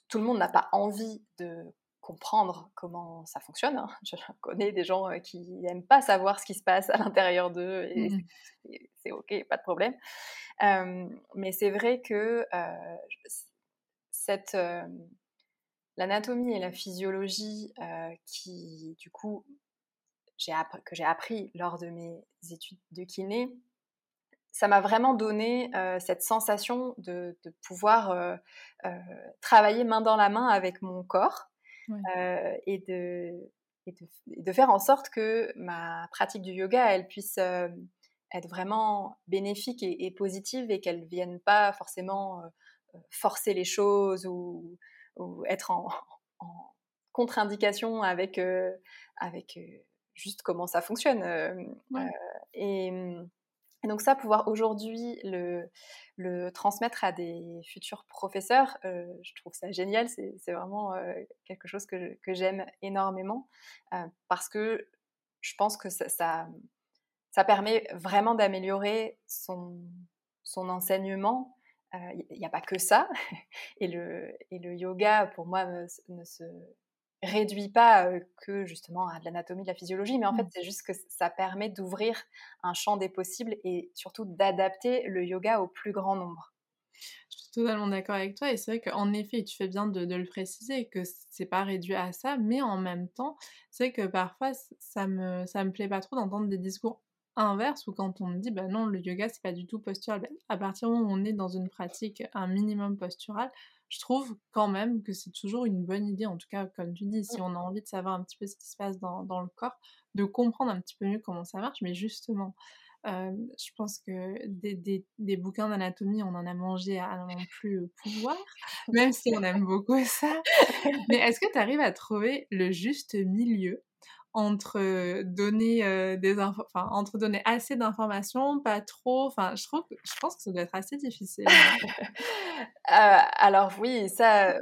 tout le monde n'a pas envie de comprendre comment ça fonctionne. Hein. Je connais des gens euh, qui n'aiment pas savoir ce qui se passe à l'intérieur d'eux et mmh c'est ok, pas de problème. mais c'est vrai que euh, cette l'anatomie et la physiologie qui du coup que j'ai appris lors de mes études de kiné, ça m'a vraiment donné cette sensation de, de pouvoir travailler main dans la main avec mon corps et, de, de, faire en sorte que ma pratique du yoga, elle puisse être vraiment bénéfique et, positive et qu'elle ne vienne pas forcément forcer les choses ou, être en, contre-indication avec, avec juste comment ça fonctionne. et, donc ça, pouvoir aujourd'hui le, transmettre à des futurs professeurs, euh, je trouve ça génial. C'est vraiment euh, quelque chose que, j'aime énormément euh, parce que je pense que ça, permet vraiment d'améliorer son, enseignement. Il n'y a pas que ça. Et et le yoga, pour moi, ne se réduit pas que justement à de l'anatomie, de la physiologie, mais en fait, mmh. c'est juste que ça permet d'ouvrir un champ des possibles et surtout d'adapter le yoga au plus grand nombre. Je suis totalement d'accord avec toi et c'est vrai qu'en effet, tu fais bien de, le préciser que c'est pas réduit à ça, mais en même temps, c'est que parfois ça me ça me plaît pas trop d'entendre des discours inverses où quand on me dit bah non le yoga c'est pas du tout postural, bah, à partir du moment où on est dans une pratique un minimum postural, je trouve quand même que c'est toujours une bonne idée, en tout cas, comme tu dis, si mmh. on a envie de savoir un petit peu ce qui se passe dans, dans le corps, de comprendre un petit peu mieux comment ça marche. Mais justement, je pense que des, des, des bouquins d'anatomie, on en a mangé à non plus pouvoir, même si on aime beaucoup ça. Mais est-ce que tu arrives à trouver le juste milieu entre donner des enfin entre donner assez d'informations, pas trop. Enfin, je trouve, je pense que ça doit être assez difficile. alors oui, ça,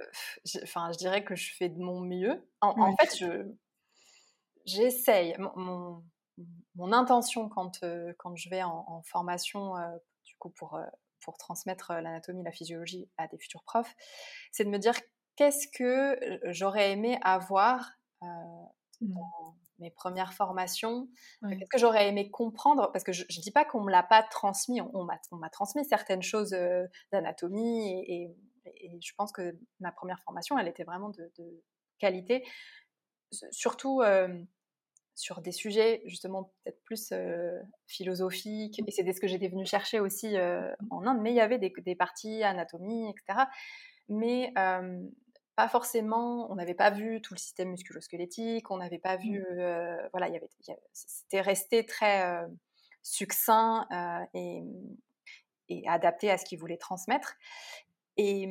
enfin, je dirais que je fais de mon mieux. En, fait, je j'essaye. Mon, mon, intention quand quand je vais en, formation, du coup pour pour transmettre l'anatomie, la physiologie à des futurs profs, c'est de me dire qu'est-ce que j'aurais aimé avoir mmh. dans, mes premières formations. Qu'est-ce que j'aurais aimé comprendre? Parce que je ne dis pas qu'on ne me l'a pas transmis, on, m'a transmis certaines choses euh, d'anatomie et, je pense que ma première formation, elle était vraiment de, qualité, surtout euh, sur des sujets justement peut-être plus euh, philosophiques, et c'est ce que j'étais venue chercher aussi en Inde, mais il y avait des, des parties anatomie, etc. Mais pas forcément, on n'avait pas vu tout le système musculo-squelettique, on n'avait pas vu, mmh. euh, voilà, y avait, c'était resté très euh, succinct euh, et, et, adapté à ce qu'il voulait transmettre. Et,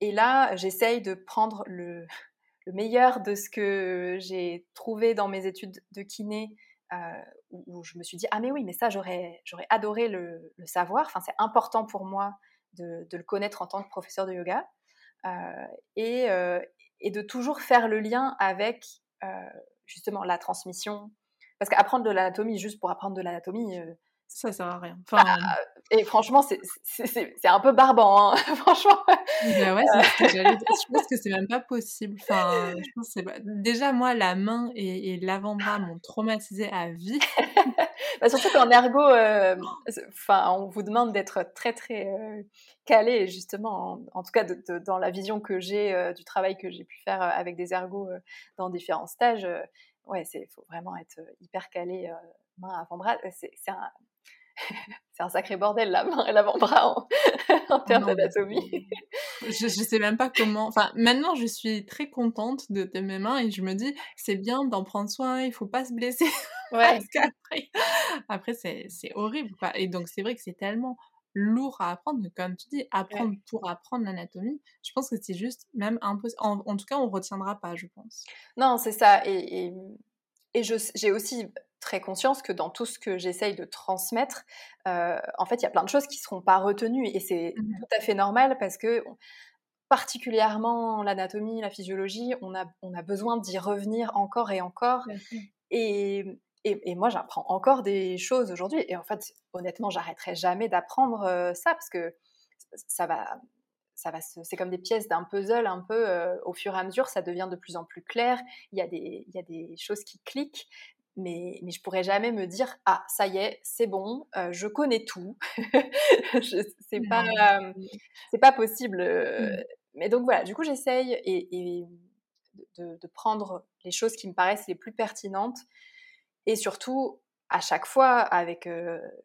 et là, j'essaye de prendre le, le, meilleur de ce que j'ai trouvé dans mes études de kiné, où, je me suis dit, ah mais oui, mais ça, j'aurais, j'aurais adoré le, le savoir, enfin, c'est important pour moi de, de, le connaître en tant que professeur de yoga. Euh, et, euh, et, de toujours faire le lien avec euh, justement la transmission. Parce qu'apprendre de l'anatomie juste pour apprendre de l'anatomie, ça sert à rien. Enfin... Bah, et franchement, c'est un peu barbant, hein, franchement. Bah ouais, c'est ce que Je pense que c'est même pas possible. Enfin, je pense pas... Déjà, moi, la main et, et l'avant-bras m'ont traumatisé à vie. Bah, surtout qu'en ergo, euh, enfin, on vous demande d'être très, très euh, calé, justement, en, tout cas dans la vision que j'ai euh, du travail que j'ai pu faire avec des ergos dans différents stages. ouais, il faut vraiment être hyper calé, main avant-bras. C'est un c'est un sacré bordel la main et l'avant-bras en, en termes d'anatomie. Je, je sais même pas comment. Enfin, maintenant, je suis très contente de, mes mains et je me dis, c'est bien d'en prendre soin, il faut pas se blesser. Ouais. Parce qu'après, après, c'est horrible. Quoi. Et donc, c'est vrai que c'est tellement lourd à apprendre. Comme tu dis, apprendre pour apprendre l'anatomie, je pense que c'est juste même impossible. En, en, tout cas, on retiendra pas, je pense. Non, c'est ça. Et, et, et j'ai aussi très conscience que dans tout ce que j'essaye de transmettre, euh, en fait, il y a plein de choses qui ne seront pas retenues et c'est mmh tout à fait normal parce que particulièrement l'anatomie, la physiologie, on a, on a besoin d'y revenir encore et encore. Et, et, moi, j'apprends encore des choses aujourd'hui. Et en fait, honnêtement, j'arrêterai jamais d'apprendre euh, ça parce que ça va, ça va c'est comme des pièces d'un puzzle un peu euh, au fur et à mesure, ça devient de plus en plus clair. Il y a des, il y a des choses qui cliquent mais, mais je pourrais jamais me dire ah ça y est c'est bon euh, je connais tout c'est pas c'est pas possible mmh. mais donc voilà du coup j'essaye et, de, de, prendre les choses qui me paraissent les plus pertinentes et surtout à chaque fois avec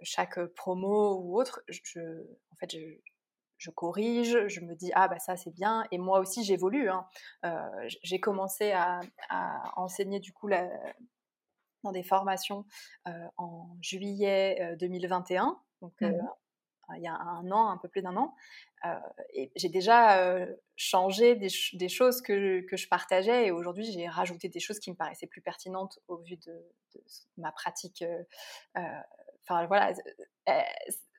chaque promo ou autre je, en fait je, je corrige, je me dis ah bah ça c'est bien et moi aussi j'évolue. Hein. Euh, j'ai commencé à, à, enseigner du coup la, dans des formations en juillet 2021, donc mmh il y a un an, un peu plus d'un an. et j'ai déjà changé des, choses que, que, je partageais et aujourd'hui j'ai rajouté des choses qui me paraissaient plus pertinentes au vu de, ma pratique. Enfin voilà,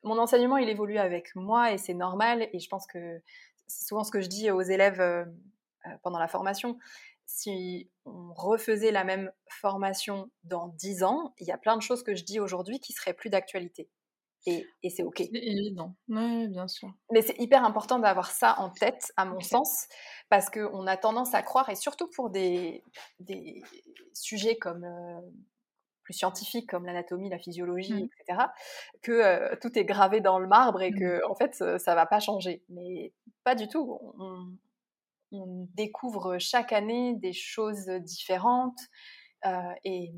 mon enseignement il évolue avec moi et c'est normal et je pense que c'est souvent ce que je dis aux élèves pendant la formation si on refaisait la même formation dans 10 ans, il y a plein de choses que je dis aujourd'hui qui seraient plus d'actualité. Et, c'est OK. C'est évident, oui, bien sûr. Mais c'est hyper important d'avoir ça en tête, à mon sens, parce qu'on a tendance à croire, et surtout pour des, des sujets comme euh, plus scientifiques, comme l'anatomie, la physiologie, mmh. etc., que euh, tout est gravé dans le marbre et mmh. que, en fait, ça ne va pas changer. Mais pas du tout. On, on découvre chaque année des choses différentes euh, et,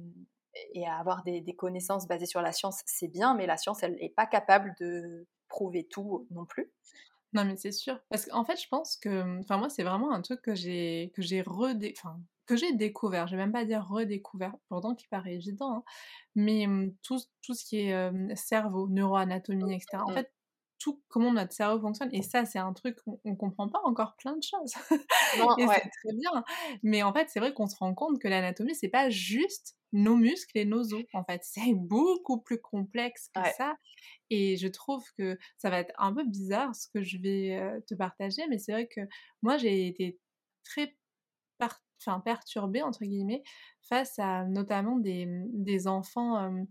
avoir des, connaissances basées sur la science, c'est bien, mais la science, elle n'est pas capable de prouver tout non plus. Non, mais c'est sûr. Parce qu'en fait, je pense que, enfin, moi, c'est vraiment un truc que j'ai, que j'ai redé, enfin, que j'ai découvert. Je vais même pas dire redécouvert, pourtant qui paraît évident. Hein. Mais tout, tout ce qui est cerveau, neuroanatomie, etc. En mmh. fait, tout comment notre cerveau fonctionne. Et ça, c'est un truc qu'on ne comprend pas encore plein de choses. et c'est très bien. Mais en fait, c'est vrai qu'on se rend compte que l'anatomie, c'est pas juste nos muscles et nos os. En fait, c'est beaucoup plus complexe que ça. Et je trouve que ça va être un peu bizarre ce que je vais te partager, mais c'est vrai que moi, j'ai été très enfin, perturbée, entre guillemets, face à notamment des, des enfants euh,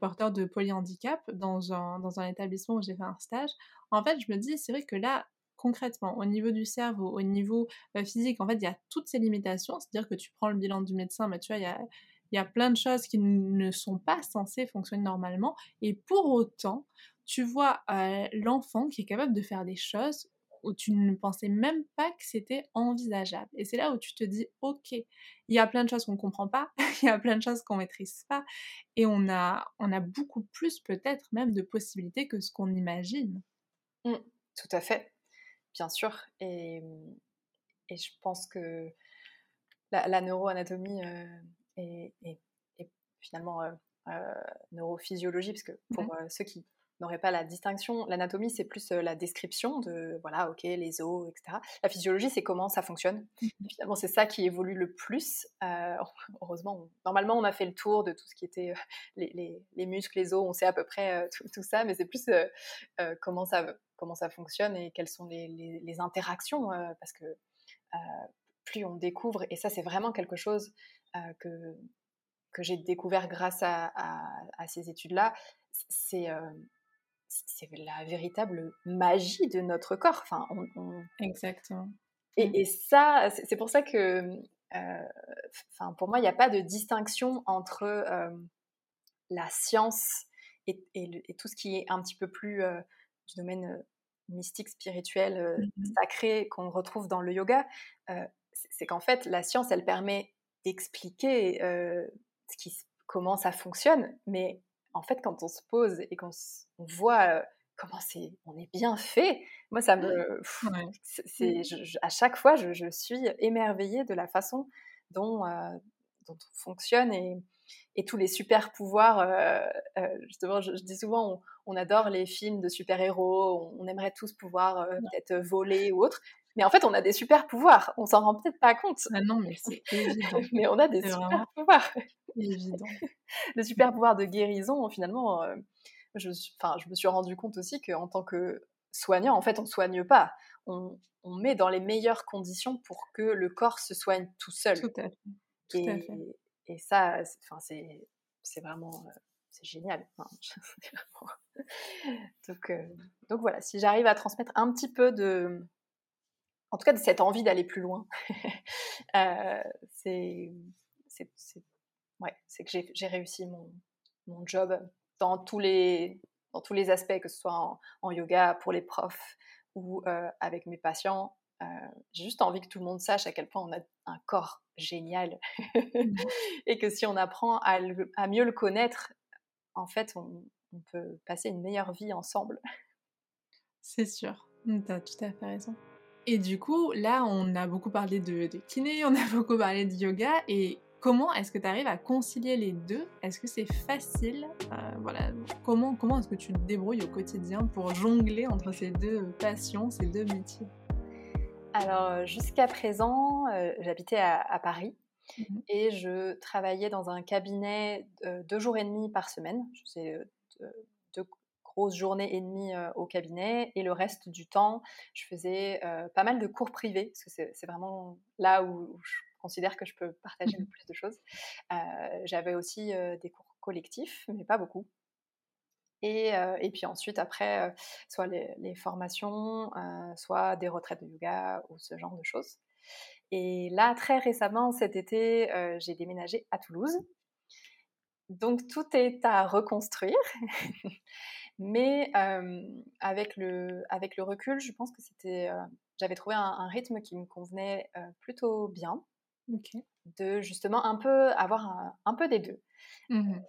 porteur de polyhandicap dans un, dans un établissement où j'ai fait un stage. En fait, je me dis, c'est vrai que là, concrètement, au niveau du cerveau, au niveau euh, physique, en fait, il y a toutes ces limitations. C'est-à-dire que tu prends le bilan du médecin, mais tu vois, il y a, y a plein de choses qui ne sont pas censées fonctionner normalement. Et pour autant, tu vois euh, l'enfant qui est capable de faire des choses où tu ne pensais même pas que c'était envisageable. Et c'est là où tu te dis, ok, il y a plein de choses qu'on ne comprend pas, il y a plein de choses qu'on ne maîtrise pas, et on a, on a beaucoup plus peut-être même de possibilités que ce qu'on imagine. Mmh, tout à fait, bien sûr. Et, et je pense que la, neuroanatomie euh, est, finalement euh, euh, neurophysiologie, parce que pour ceux qui n'aurait pas la distinction. L'anatomie, c'est plus euh, la description de, voilà, ok, les os, etc. La physiologie, c'est comment ça fonctionne. Mmh finalement, c'est ça qui évolue le plus. Euh, heureusement, normalement, on a fait le tour de tout ce qui était euh, les, les, muscles, les os, on sait à peu près tout, ça, mais c'est plus comment, ça, comment ça fonctionne et quelles sont les, les interactions, parce que plus on découvre, et ça, c'est vraiment quelque chose que que j'ai découvert grâce à, à, à ces études-là, c'est c'est la véritable magie de notre corps. Enfin, Exactement. Et, et ça, c'est pour ça que, euh, pour moi, il n'y a pas de distinction entre euh, la science et, et, tout ce qui est un petit peu plus euh, du domaine mystique, spirituel, mmh sacré qu'on retrouve dans le yoga. c'est qu'en fait, la science, elle permet d'expliquer ce qui, comment ça fonctionne, mais en fait, quand on se pose et qu'on voit comment c'est, on est bien fait, moi, ça me. c'est, mmh. à chaque fois, je, suis émerveillée de la façon dont, dont on fonctionne et, et tous les super pouvoirs. justement, je, dis souvent, on, adore les films de super-héros, on, aimerait tous pouvoir peut-être voler ou autre. Mais en fait, on a des super pouvoirs. On s'en rend peut-être pas compte. Ah non, mais c'est évident. mais on a des super pouvoirs. évident. le super pouvoir de guérison, finalement, euh, je, je me suis rendu compte aussi qu'en tant que soignant, en fait, on ne soigne pas. On, on, met dans les meilleures conditions pour que le corps se soigne tout seul. Tout à fait. Tout et, à fait. et ça, enfin, c'est vraiment. Euh, c'est génial. donc, euh, donc voilà, si j'arrive à transmettre un petit peu de, en tout cas de cette envie d'aller plus loin. euh, c'est ouais, que j'ai réussi mon, mon, job dans tous, les, dans tous les aspects, que ce soit en, yoga, pour les profs ou euh, avec mes patients. Euh, j'ai juste envie que tout le monde sache à quel point on a un corps génial mmh. et que si on apprend à, à, mieux le connaître, en fait, on, on peut passer une meilleure vie ensemble. C'est sûr, tu as tout à fait raison. Et du coup, là, on a beaucoup parlé de, kiné, on a beaucoup parlé de yoga, et comment est-ce que tu arrives à concilier les deux? Est-ce que c'est facile? Euh, Voilà, comment, comment est-ce que tu te débrouilles au quotidien pour jongler entre ces deux passions, ces deux métiers? Alors, euh, jusqu'à présent, euh, j'habitais à, Paris. Mmh et je travaillais dans un cabinet deux jours et demi par semaine. Je faisais grosse journée et demie au cabinet et le reste du temps, je faisais pas mal de cours privés parce que c'est vraiment là où, je considère que je peux partager le mmh plus de choses. J'avais aussi des cours collectifs, mais pas beaucoup. Et, et, puis ensuite, après, soit les, les formations, soit des retraites de yoga ou ce genre de choses. Et là, très récemment, cet été, j'ai déménagé à Toulouse. Donc tout est à reconstruire. Mais avec, le, avec le recul, je pense que c'était, j'avais trouvé un, rythme qui me convenait plutôt bien. De justement un peu avoir un, peu des deux. Mmh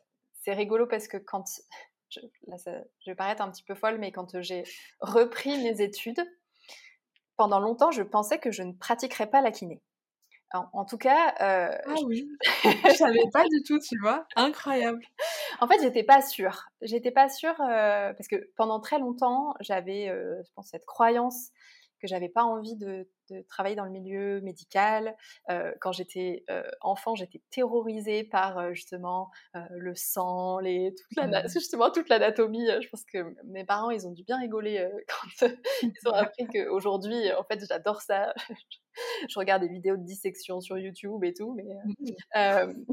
c'est rigolo parce que quand, je, là ça, je vais paraître un petit peu folle, mais quand j'ai repris mes études, pendant longtemps, je pensais que je ne pratiquerais pas la kiné. En, tout cas. Euh, ah oui. je savais pas du tout, tu vois. Incroyable. En fait, j'étais pas sûre. J'étais pas sûre euh, parce que pendant très longtemps, j'avais, euh, je pense, cette croyance que j'avais pas envie de, travailler dans le milieu médical. Euh, quand j'étais euh, enfant, j'étais terrorisée par euh, justement le sang, les, toute la, mmh. justement toute l'anatomie. Je pense que mes parents, ils ont dû bien rigoler quand ils ont appris qu'aujourd'hui, en fait, j'adore ça. je regarde des vidéos de dissection sur YouTube et tout, mais mmh.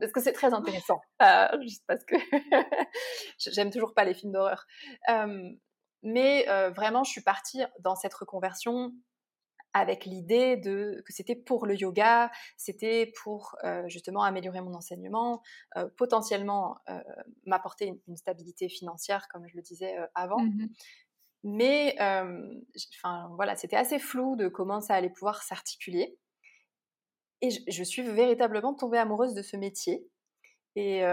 parce que c'est très intéressant, juste parce que j'aime toujours pas les films d'horreur. Mais vraiment, je suis partie dans cette reconversion avec l'idée de que c'était pour le yoga, c'était pour justement améliorer mon enseignement, potentiellement m'apporter une, stabilité financière, comme je le disais avant. Mmh Mais enfin voilà, c'était assez flou de comment ça allait pouvoir s'articuler. Et je, suis véritablement tombée amoureuse de ce métier. Et,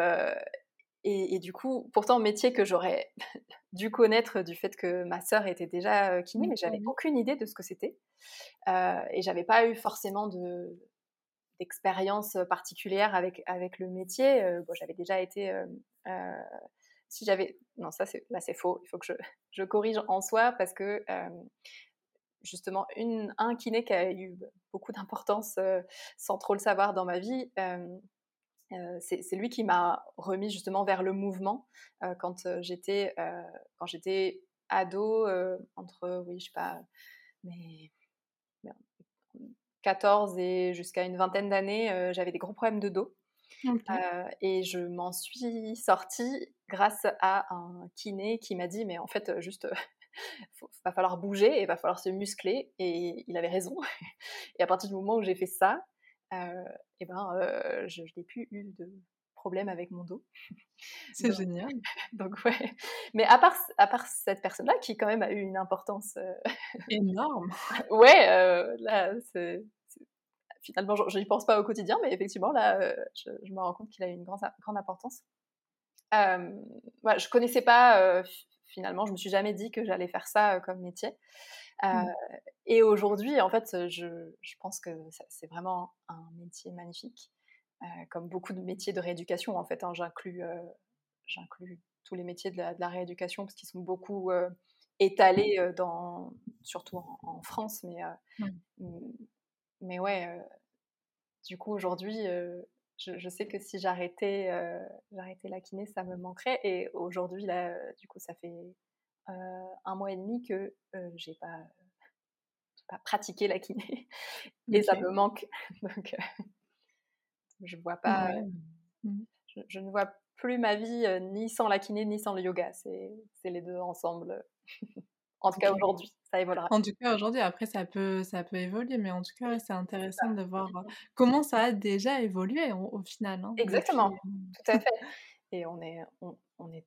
et, du coup, pourtant, métier que j'aurais dû connaître du fait que ma sœur était déjà kiné, mais j'avais aucune idée de ce que c'était. Euh, et j'avais pas eu forcément de, d'expérience particulière avec, avec le métier. bon, j'avais déjà été. si j'avais. Non, ça, c'est, là, c'est faux. Il faut que je, je corrige en soi parce que. Justement, une, un kiné qui a eu beaucoup d'importance sans trop le savoir dans ma vie, euh, c'est lui qui m'a remis justement vers le mouvement euh, quand euh, j'étais quand j'étais ado entre oui je sais pas mais 14 et jusqu'à une vingtaine d'années j'avais des gros problèmes de dos. Et je m'en suis sortie grâce à un kiné qui m'a dit mais en fait juste il va falloir bouger et va falloir se muscler. Et il avait raison. Et à partir du moment où j'ai fait ça et ben, je, n'ai plus eu de problème avec mon dos. C'est génial. Donc ouais. Mais à part, à part cette personne-là, qui quand même a eu une importance énorme. ouais, là, c'est finalement, je n'y pense pas au quotidien, mais effectivement, là, je, me rends compte qu'il a eu une grande, grande importance. Euh, ouais, je connaissais pas, finalement, je me suis jamais dit que j'allais faire ça comme métier. Mmh. Et aujourd'hui, en fait, je, je pense que c'est vraiment un métier magnifique, comme beaucoup de métiers de rééducation. En fait, hein, j'inclus, j'inclus tous les métiers de la, de la rééducation parce qu'ils sont beaucoup étalés dans, surtout en, France. Mais, mmh. mais ouais, du coup, aujourd'hui, je, je, sais que si j'arrêtais, j'arrêtais la kiné, ça me manquerait. Et aujourd'hui, là, du coup, ça fait un mois et demi que j'ai pas pas pratiqué la kiné et ça me manque. Donc je vois pas mmh. je, ne vois plus ma vie ni sans la kiné ni sans le yoga. C'est les deux ensemble. En tout cas aujourd'hui ça évoluera. En tout cas aujourd'hui après ça peut ça peut évoluer mais en tout cas c'est intéressant de voir comment ça a déjà évolué au, final hein, exactement tout à fait. Et on est on est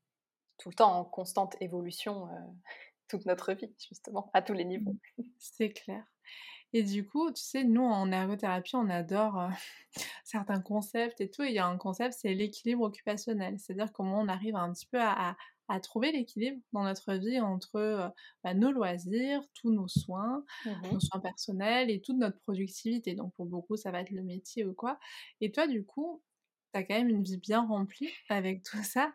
tout le temps en constante évolution euh, toute notre vie, justement, à tous les niveaux. Mmh. C'est clair. Et du coup, tu sais, nous, en ergothérapie, on adore euh, certains concepts et tout. il y a un concept, c'est l'équilibre occupationnel. C'est-à-dire comment on arrive un petit peu à, trouver l'équilibre dans notre vie entre euh, bah, nos loisirs, tous nos soins, mmh nos soins personnels et toute notre productivité. Donc, pour beaucoup, ça va être le métier ou quoi. Et toi, du coup, tu as quand même une vie bien remplie avec tout ça.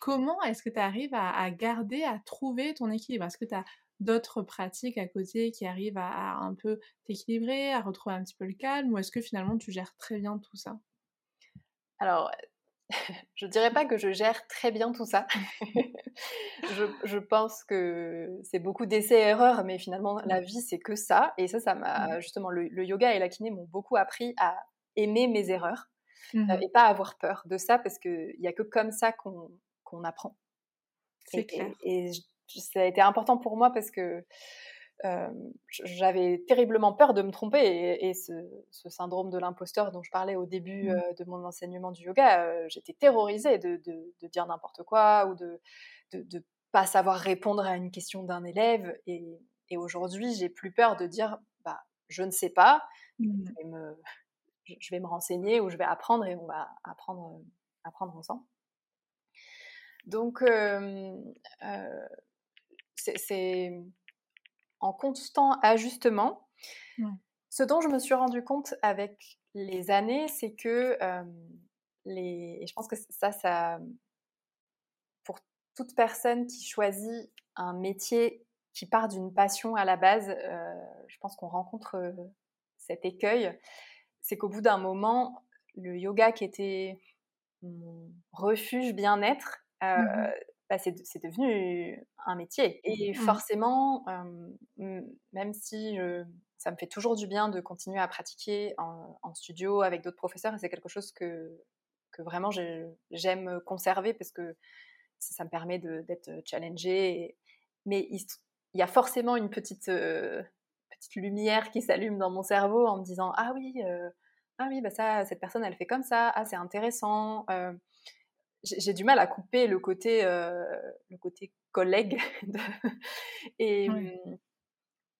Comment est-ce que tu arrives à, garder, à trouver ton équilibre? Est-ce que tu as d'autres pratiques à côté qui arrivent à, un peu t'équilibrer, à retrouver un petit peu le calme Ou est-ce que finalement tu gères très bien tout ça? Alors, je dirais pas que je gère très bien tout ça. je, pense que c'est beaucoup d'essais-erreurs, mais finalement, la vie, c'est que ça. Et ça, ça m'a justement, le, yoga et la kiné m'ont beaucoup appris à aimer mes erreurs mmh et pas avoir peur de ça, parce qu'il n'y a que comme ça qu'on apprend. C'est clair. Et, ça a été important pour moi parce que j'avais terriblement peur de me tromper et, ce, syndrome de l'imposteur dont je parlais au début mmh. de mon enseignement du yoga, j'étais terrorisée de, dire n'importe quoi ou de ne pas savoir répondre à une question d'un élève. Et, aujourd'hui, j'ai plus peur de dire bah, je ne sais pas, mmh. je, vais me, renseigner ou je vais apprendre et on va apprendre, apprendre ensemble. Donc, c'est en constant ajustement. Ce dont je me suis rendu compte avec les années, c'est que les, et je pense que ça, ça, pour toute personne qui choisit un métier qui part d'une passion à la base, je pense qu'on rencontre cet écueil, c'est qu'au bout d'un moment, le yoga qui était mon refuge bien-être, mmh bah, c'est devenu un métier. Et mmh. forcément, même si ça me fait toujours du bien de continuer à pratiquer en, studio avec d'autres professeurs, et c'est quelque chose que, que vraiment j'aime conserver parce que ça, me permet d'être challengée. mais il, y a forcément une petite, petite lumière qui s'allume dans mon cerveau en me disant Ah oui, ah oui bah ça, cette personne, elle fait comme ça, ah c'est intéressant j'ai du mal à couper le côté, euh, le côté collègue. et,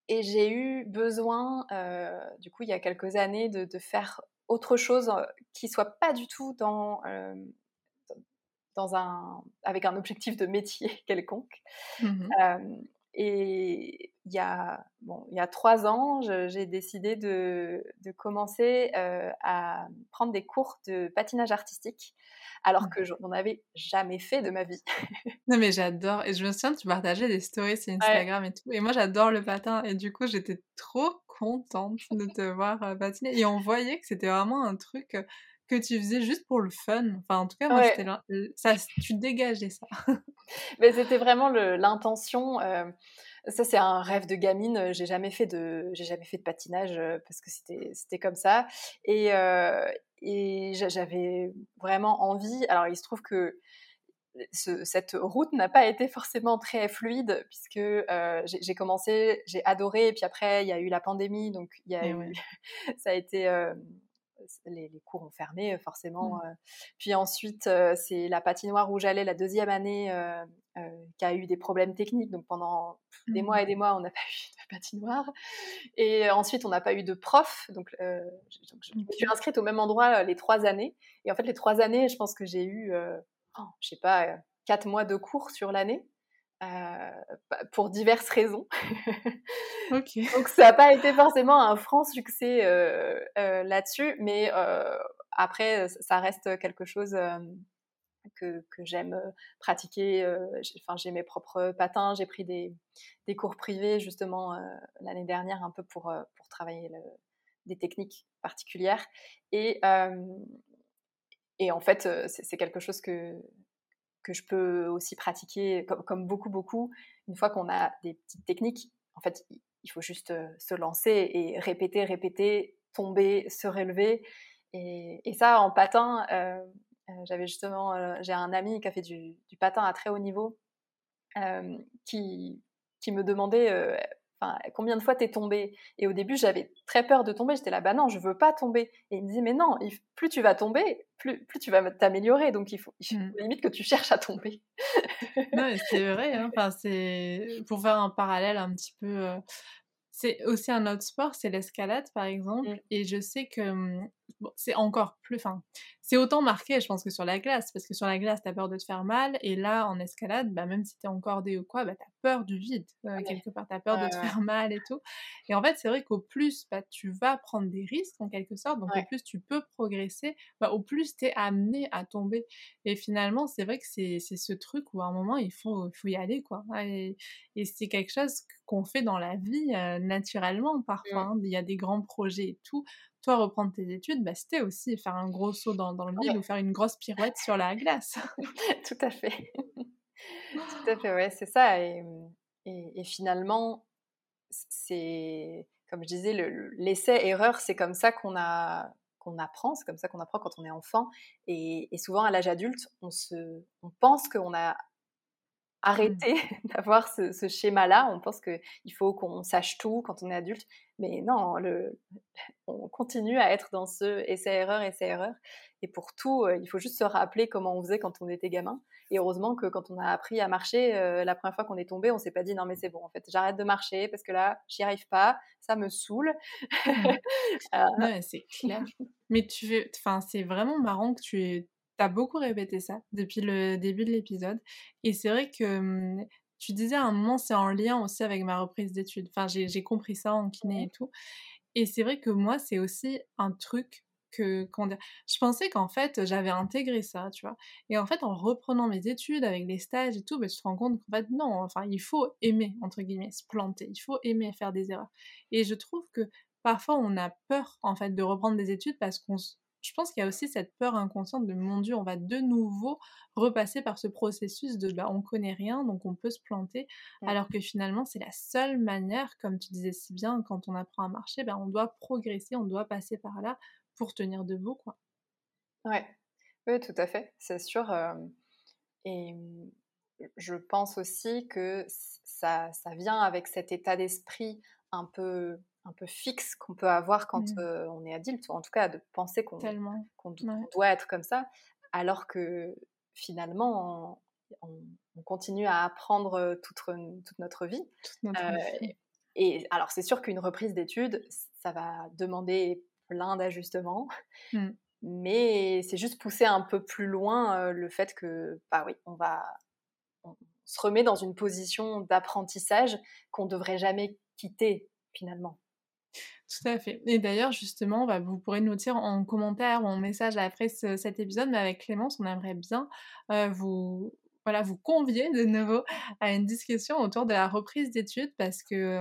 et j'ai eu besoin, euh, du coup, il y a quelques années, de, de, faire autre chose euh, qui soit pas du tout dans, dans un, avec un objectif de métier quelconque. Mmh et il y, a, bon, il y a trois ans, j'ai décidé de, de commencer à prendre des cours de patinage artistique alors mmh. que je n'en avais jamais fait de ma vie. non mais j'adore, et je me souviens, tu partageais des stories sur Instagram et tout, et moi j'adore le patin, et du coup j'étais trop contente de te voir euh, patiner, et on voyait que c'était vraiment un truc euh, que tu faisais juste pour le fun. Enfin, en tout cas, moi, c'était là, ça, tu dégageais ça. mais c'était vraiment l'intention. Euh, ça, c'est un rêve de gamine. J'ai jamais fait de, j'ai jamais fait de patinage parce que c'était, c'était comme ça. Et, et j'avais vraiment envie. Alors, il se trouve que cette route n'a pas été forcément très fluide puisque euh, j'ai commencé, j'ai adoré, et puis après il y a eu la pandémie, donc il y a eu, ça a été euh, les, cours ont fermé forcément. Mmh. puis ensuite c'est la patinoire où j'allais la deuxième année qui a eu des problèmes techniques, donc pendant des mois et mmh. des mois on n'a pas eu de patinoire. Et ensuite on n'a pas eu de prof, donc, je, me suis inscrite au même endroit les trois années. Et en fait les trois années, je pense que j'ai eu, oh, je sais pas, quatre mois de cours sur l'année. Euh, bah, pour diverses raisons. Donc ça n'a pas été forcément un franc succès euh, euh, là-dessus, mais après ça reste quelque chose que, que j'aime pratiquer. Enfin j'ai mes propres patins, j'ai pris des, des, cours privés justement l'année dernière un peu pour, pour travailler des techniques particulières et et en fait, c'est quelque chose que, que je peux aussi pratiquer comme, beaucoup, beaucoup. Une fois qu'on a des petites techniques, en fait, il faut juste euh, se lancer et répéter, répéter, tomber, se relever. Et, ça, en patin, euh, euh, j'avais justement, j'ai un ami qui a fait du, patin à très haut niveau, qui, qui me demandait combien de fois t'es tombé? Et au début, j'avais très peur de tomber. J'étais là, bah non, je veux pas tomber. Et il me disait, mais non, plus tu vas tomber, plus, plus tu vas t'améliorer. Donc il faut, mmh. limite que tu cherches à tomber. c'est vrai. Hein. Enfin, c'est pour faire un parallèle un petit peu. Euh, c'est aussi un autre sport, c'est l'escalade par exemple. Mmh. Et je sais que c'est encore plus. Enfin, c'est autant marqué, je pense, que sur la glace, parce que sur la glace, t'as peur de te faire mal, et là, en escalade, bah, même si t'es encordé ou quoi, bah, t'as peur du vide, euh, quelque part, t'as peur de te faire mal et tout. Et en fait, c'est vrai qu'au plus, bah, tu vas prendre des risques, en quelque sorte, donc au plus tu peux progresser, bah, au plus t'es amené à tomber. Et finalement, c'est vrai que c'est ce truc où à un moment, il faut, faut y aller, quoi. Et, c'est quelque chose qu'on fait dans la vie, euh, naturellement, parfois. Mmh. Hein. Il y a des grands projets et tout, toi, reprendre tes études, bah, c'était aussi faire un gros saut dans, le vide ou faire une grosse pirouette sur la glace. Tout à fait. Tout à fait, ouais, c'est ça. Et, et, finalement, c'est, comme je disais, l'essai-erreur, c'est comme ça qu'on a qu'on apprend, c'est comme ça qu'on apprend quand on est enfant. Et, et souvent, à l'âge adulte, on, se, on pense qu'on a. arrêter d'avoir ce, schéma-là. On pense qu'il faut qu'on sache tout quand on est adulte. Mais non, le, on continue à être dans ce essai-erreur, essai-erreur. Et pour tout, euh, il faut juste se rappeler comment on faisait quand on était gamin. Et heureusement que quand on a appris à marcher, euh, la première fois qu'on est tombé, on s'est pas dit non mais c'est bon, en fait, j'arrête de marcher parce que là, j'y arrive pas, ça me saoule. Mmh. euh... c'est clair. Mais tu veux, enfin, c'est vraiment marrant que tu beaucoup répété ça depuis le début de l'épisode. Et c'est vrai que mmh, tu disais à un moment, c'est en lien aussi avec ma reprise d'études. Enfin, j'ai compris ça en kiné et tout. Et c'est vrai que moi, c'est aussi un truc que, je pensais qu'en fait, j'avais intégré ça, tu vois. Et en fait, en reprenant mes études avec les stages et tout, bah, tu te rends compte qu'en fait, non, enfin, il faut aimer, entre guillemets, se planter. Il faut aimer faire des erreurs. Et je trouve que parfois, on a peur, en fait, de reprendre des études parce qu'on je pense qu'il y a aussi cette peur inconsciente de mon Dieu, on va de nouveau repasser par ce processus de bah, on connaît rien, donc on peut se planter, alors que finalement c'est la seule manière, comme tu disais si bien, quand on apprend à marcher, bah, on doit progresser, on doit passer par là pour tenir debout. Quoi. Ouais, oui, tout à fait, c'est sûr. et je pense aussi que ça, ça vient avec cet état d'esprit un peu un peu fixe qu'on peut avoir quand mmh. on est adulte, en tout cas de penser qu'on doit être comme ça, alors que finalement on, continue à apprendre toute, toute notre vie. Et, alors c'est sûr qu'une reprise d'études, ça va demander plein d'ajustements, mmh. mais c'est juste pousser un peu plus loin le fait que, bah oui, on va... On se remet dans une position d'apprentissage qu'on ne devrait jamais quitter finalement. Tout à fait. Et d'ailleurs, justement, bah, vous pourrez nous dire en commentaire ou en message après cet épisode, mais avec Clémence, on aimerait bien euh, vous, voilà, vous convier de nouveau à une discussion autour de la reprise d'études parce que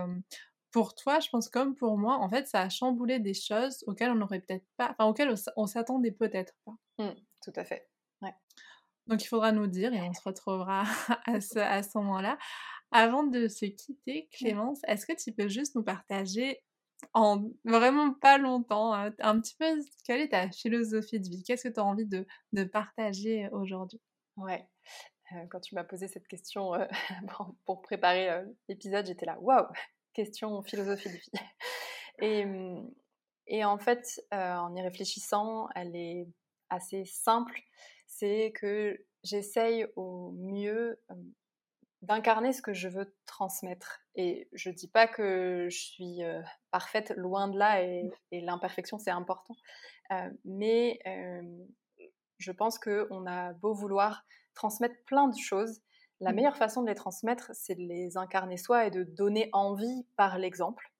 pour toi, je pense comme pour moi, en fait, ça a chamboulé des choses auxquelles on n'aurait peut-être pas, enfin, auxquelles on s'attendait peut-être pas. Mmh, tout à fait. Ouais. Donc, il faudra nous dire et on se retrouvera à ce, à ce moment-là. Avant de se quitter, Clémence, est-ce que tu peux juste nous partager en vraiment pas longtemps, hein, un petit peu quelle est ta philosophie de vie? Qu'est-ce que tu as envie de, de partager aujourd'hui? Ouais, quand tu m'as posé cette question pour, préparer l'épisode, j'étais là, waouh, question philosophie de vie. Et, et en fait, en y réfléchissant, elle est assez simple. C'est que j'essaye au mieux d'incarner ce que je veux transmettre. Et je dis pas que je suis parfaite, loin de là, et, mmh. l'imperfection, c'est important. mais je pense qu'on a beau vouloir transmettre plein de choses, la mmh. meilleure façon de les transmettre, c'est de les incarner soi et de donner envie par l'exemple.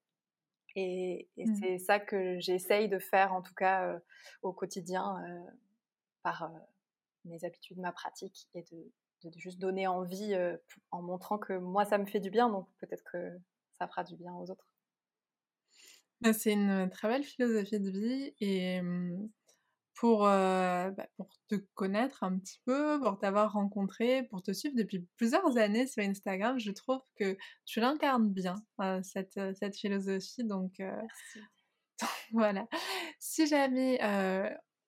Et, mmh. c'est ça que j'essaye de faire, en tout cas, au quotidien, par mes habitudes, ma pratique, et de, de juste donner envie euh, en montrant que moi ça me fait du bien, donc peut-être que ça fera du bien aux autres. Bah, c'est une très belle philosophie de vie et pour, euh, bah, pour te connaître un petit peu, pour t'avoir rencontré, pour te suivre depuis plusieurs années sur Instagram, je trouve que tu l'incarnes bien, euh, cette, cette, philosophie. Donc, Merci. voilà. Si jamais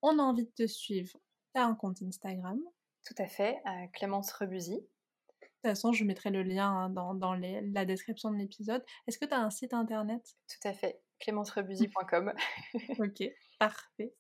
on a envie de te suivre, tu as un compte Instagram. Tout à fait, Clémence Rebuzy. De toute façon, je mettrai le lien hein, dans, dans la description de l'épisode. Est-ce que tu as un site internet? Tout à fait, clémencerebuzy.com. ok, parfait.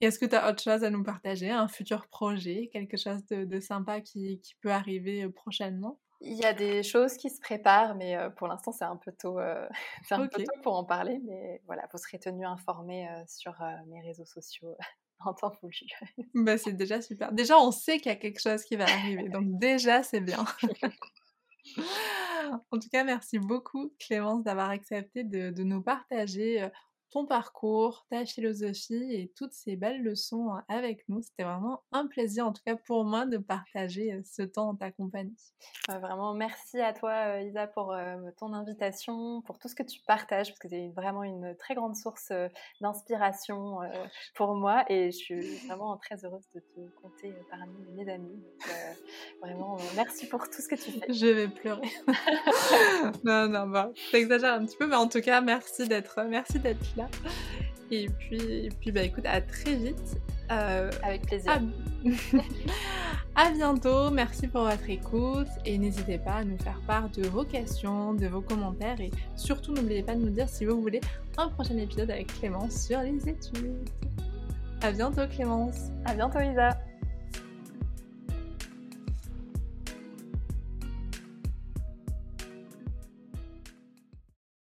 Et est-ce que tu as autre chose à nous partager? Un futur projet? Quelque chose de, sympa qui, qui, peut arriver euh, prochainement? Il y a des choses qui se préparent, mais euh, pour l'instant, c'est un, peu tôt, euh, un peu tôt pour en parler. Mais voilà, vous serez tenu informé sur mes réseaux sociaux en temps voulu. bah, c'est déjà super. Déjà, on sait qu'il y a quelque chose qui va arriver, donc déjà, c'est bien. en tout cas, merci beaucoup Clémence d'avoir accepté de, nous partager ton parcours, ta philosophie et toutes ces belles leçons hein, avec nous. C'était vraiment un plaisir, en tout cas pour moi, de partager euh, ce temps en ta compagnie. vraiment, merci à toi, euh, Isa, pour euh, ton invitation, pour tout ce que tu partages, parce que c'est vraiment une très grande source d'inspiration pour moi et je suis vraiment très heureuse de te compter parmi mes amis. vraiment, merci pour tout ce que tu fais. Je vais pleurer. non, non, bah, t'exagères un petit peu, mais en tout cas, merci d'être, merci d'être là. Et puis, puis bah écoute, à très vite. Euh, Avec plaisir. À... bientôt, merci pour votre écoute et n'hésitez pas à nous faire part de vos questions, de vos commentaires et surtout n'oubliez pas de nous dire si vous voulez un prochain épisode avec Clémence sur les études. À bientôt Clémence. À bientôt Isa.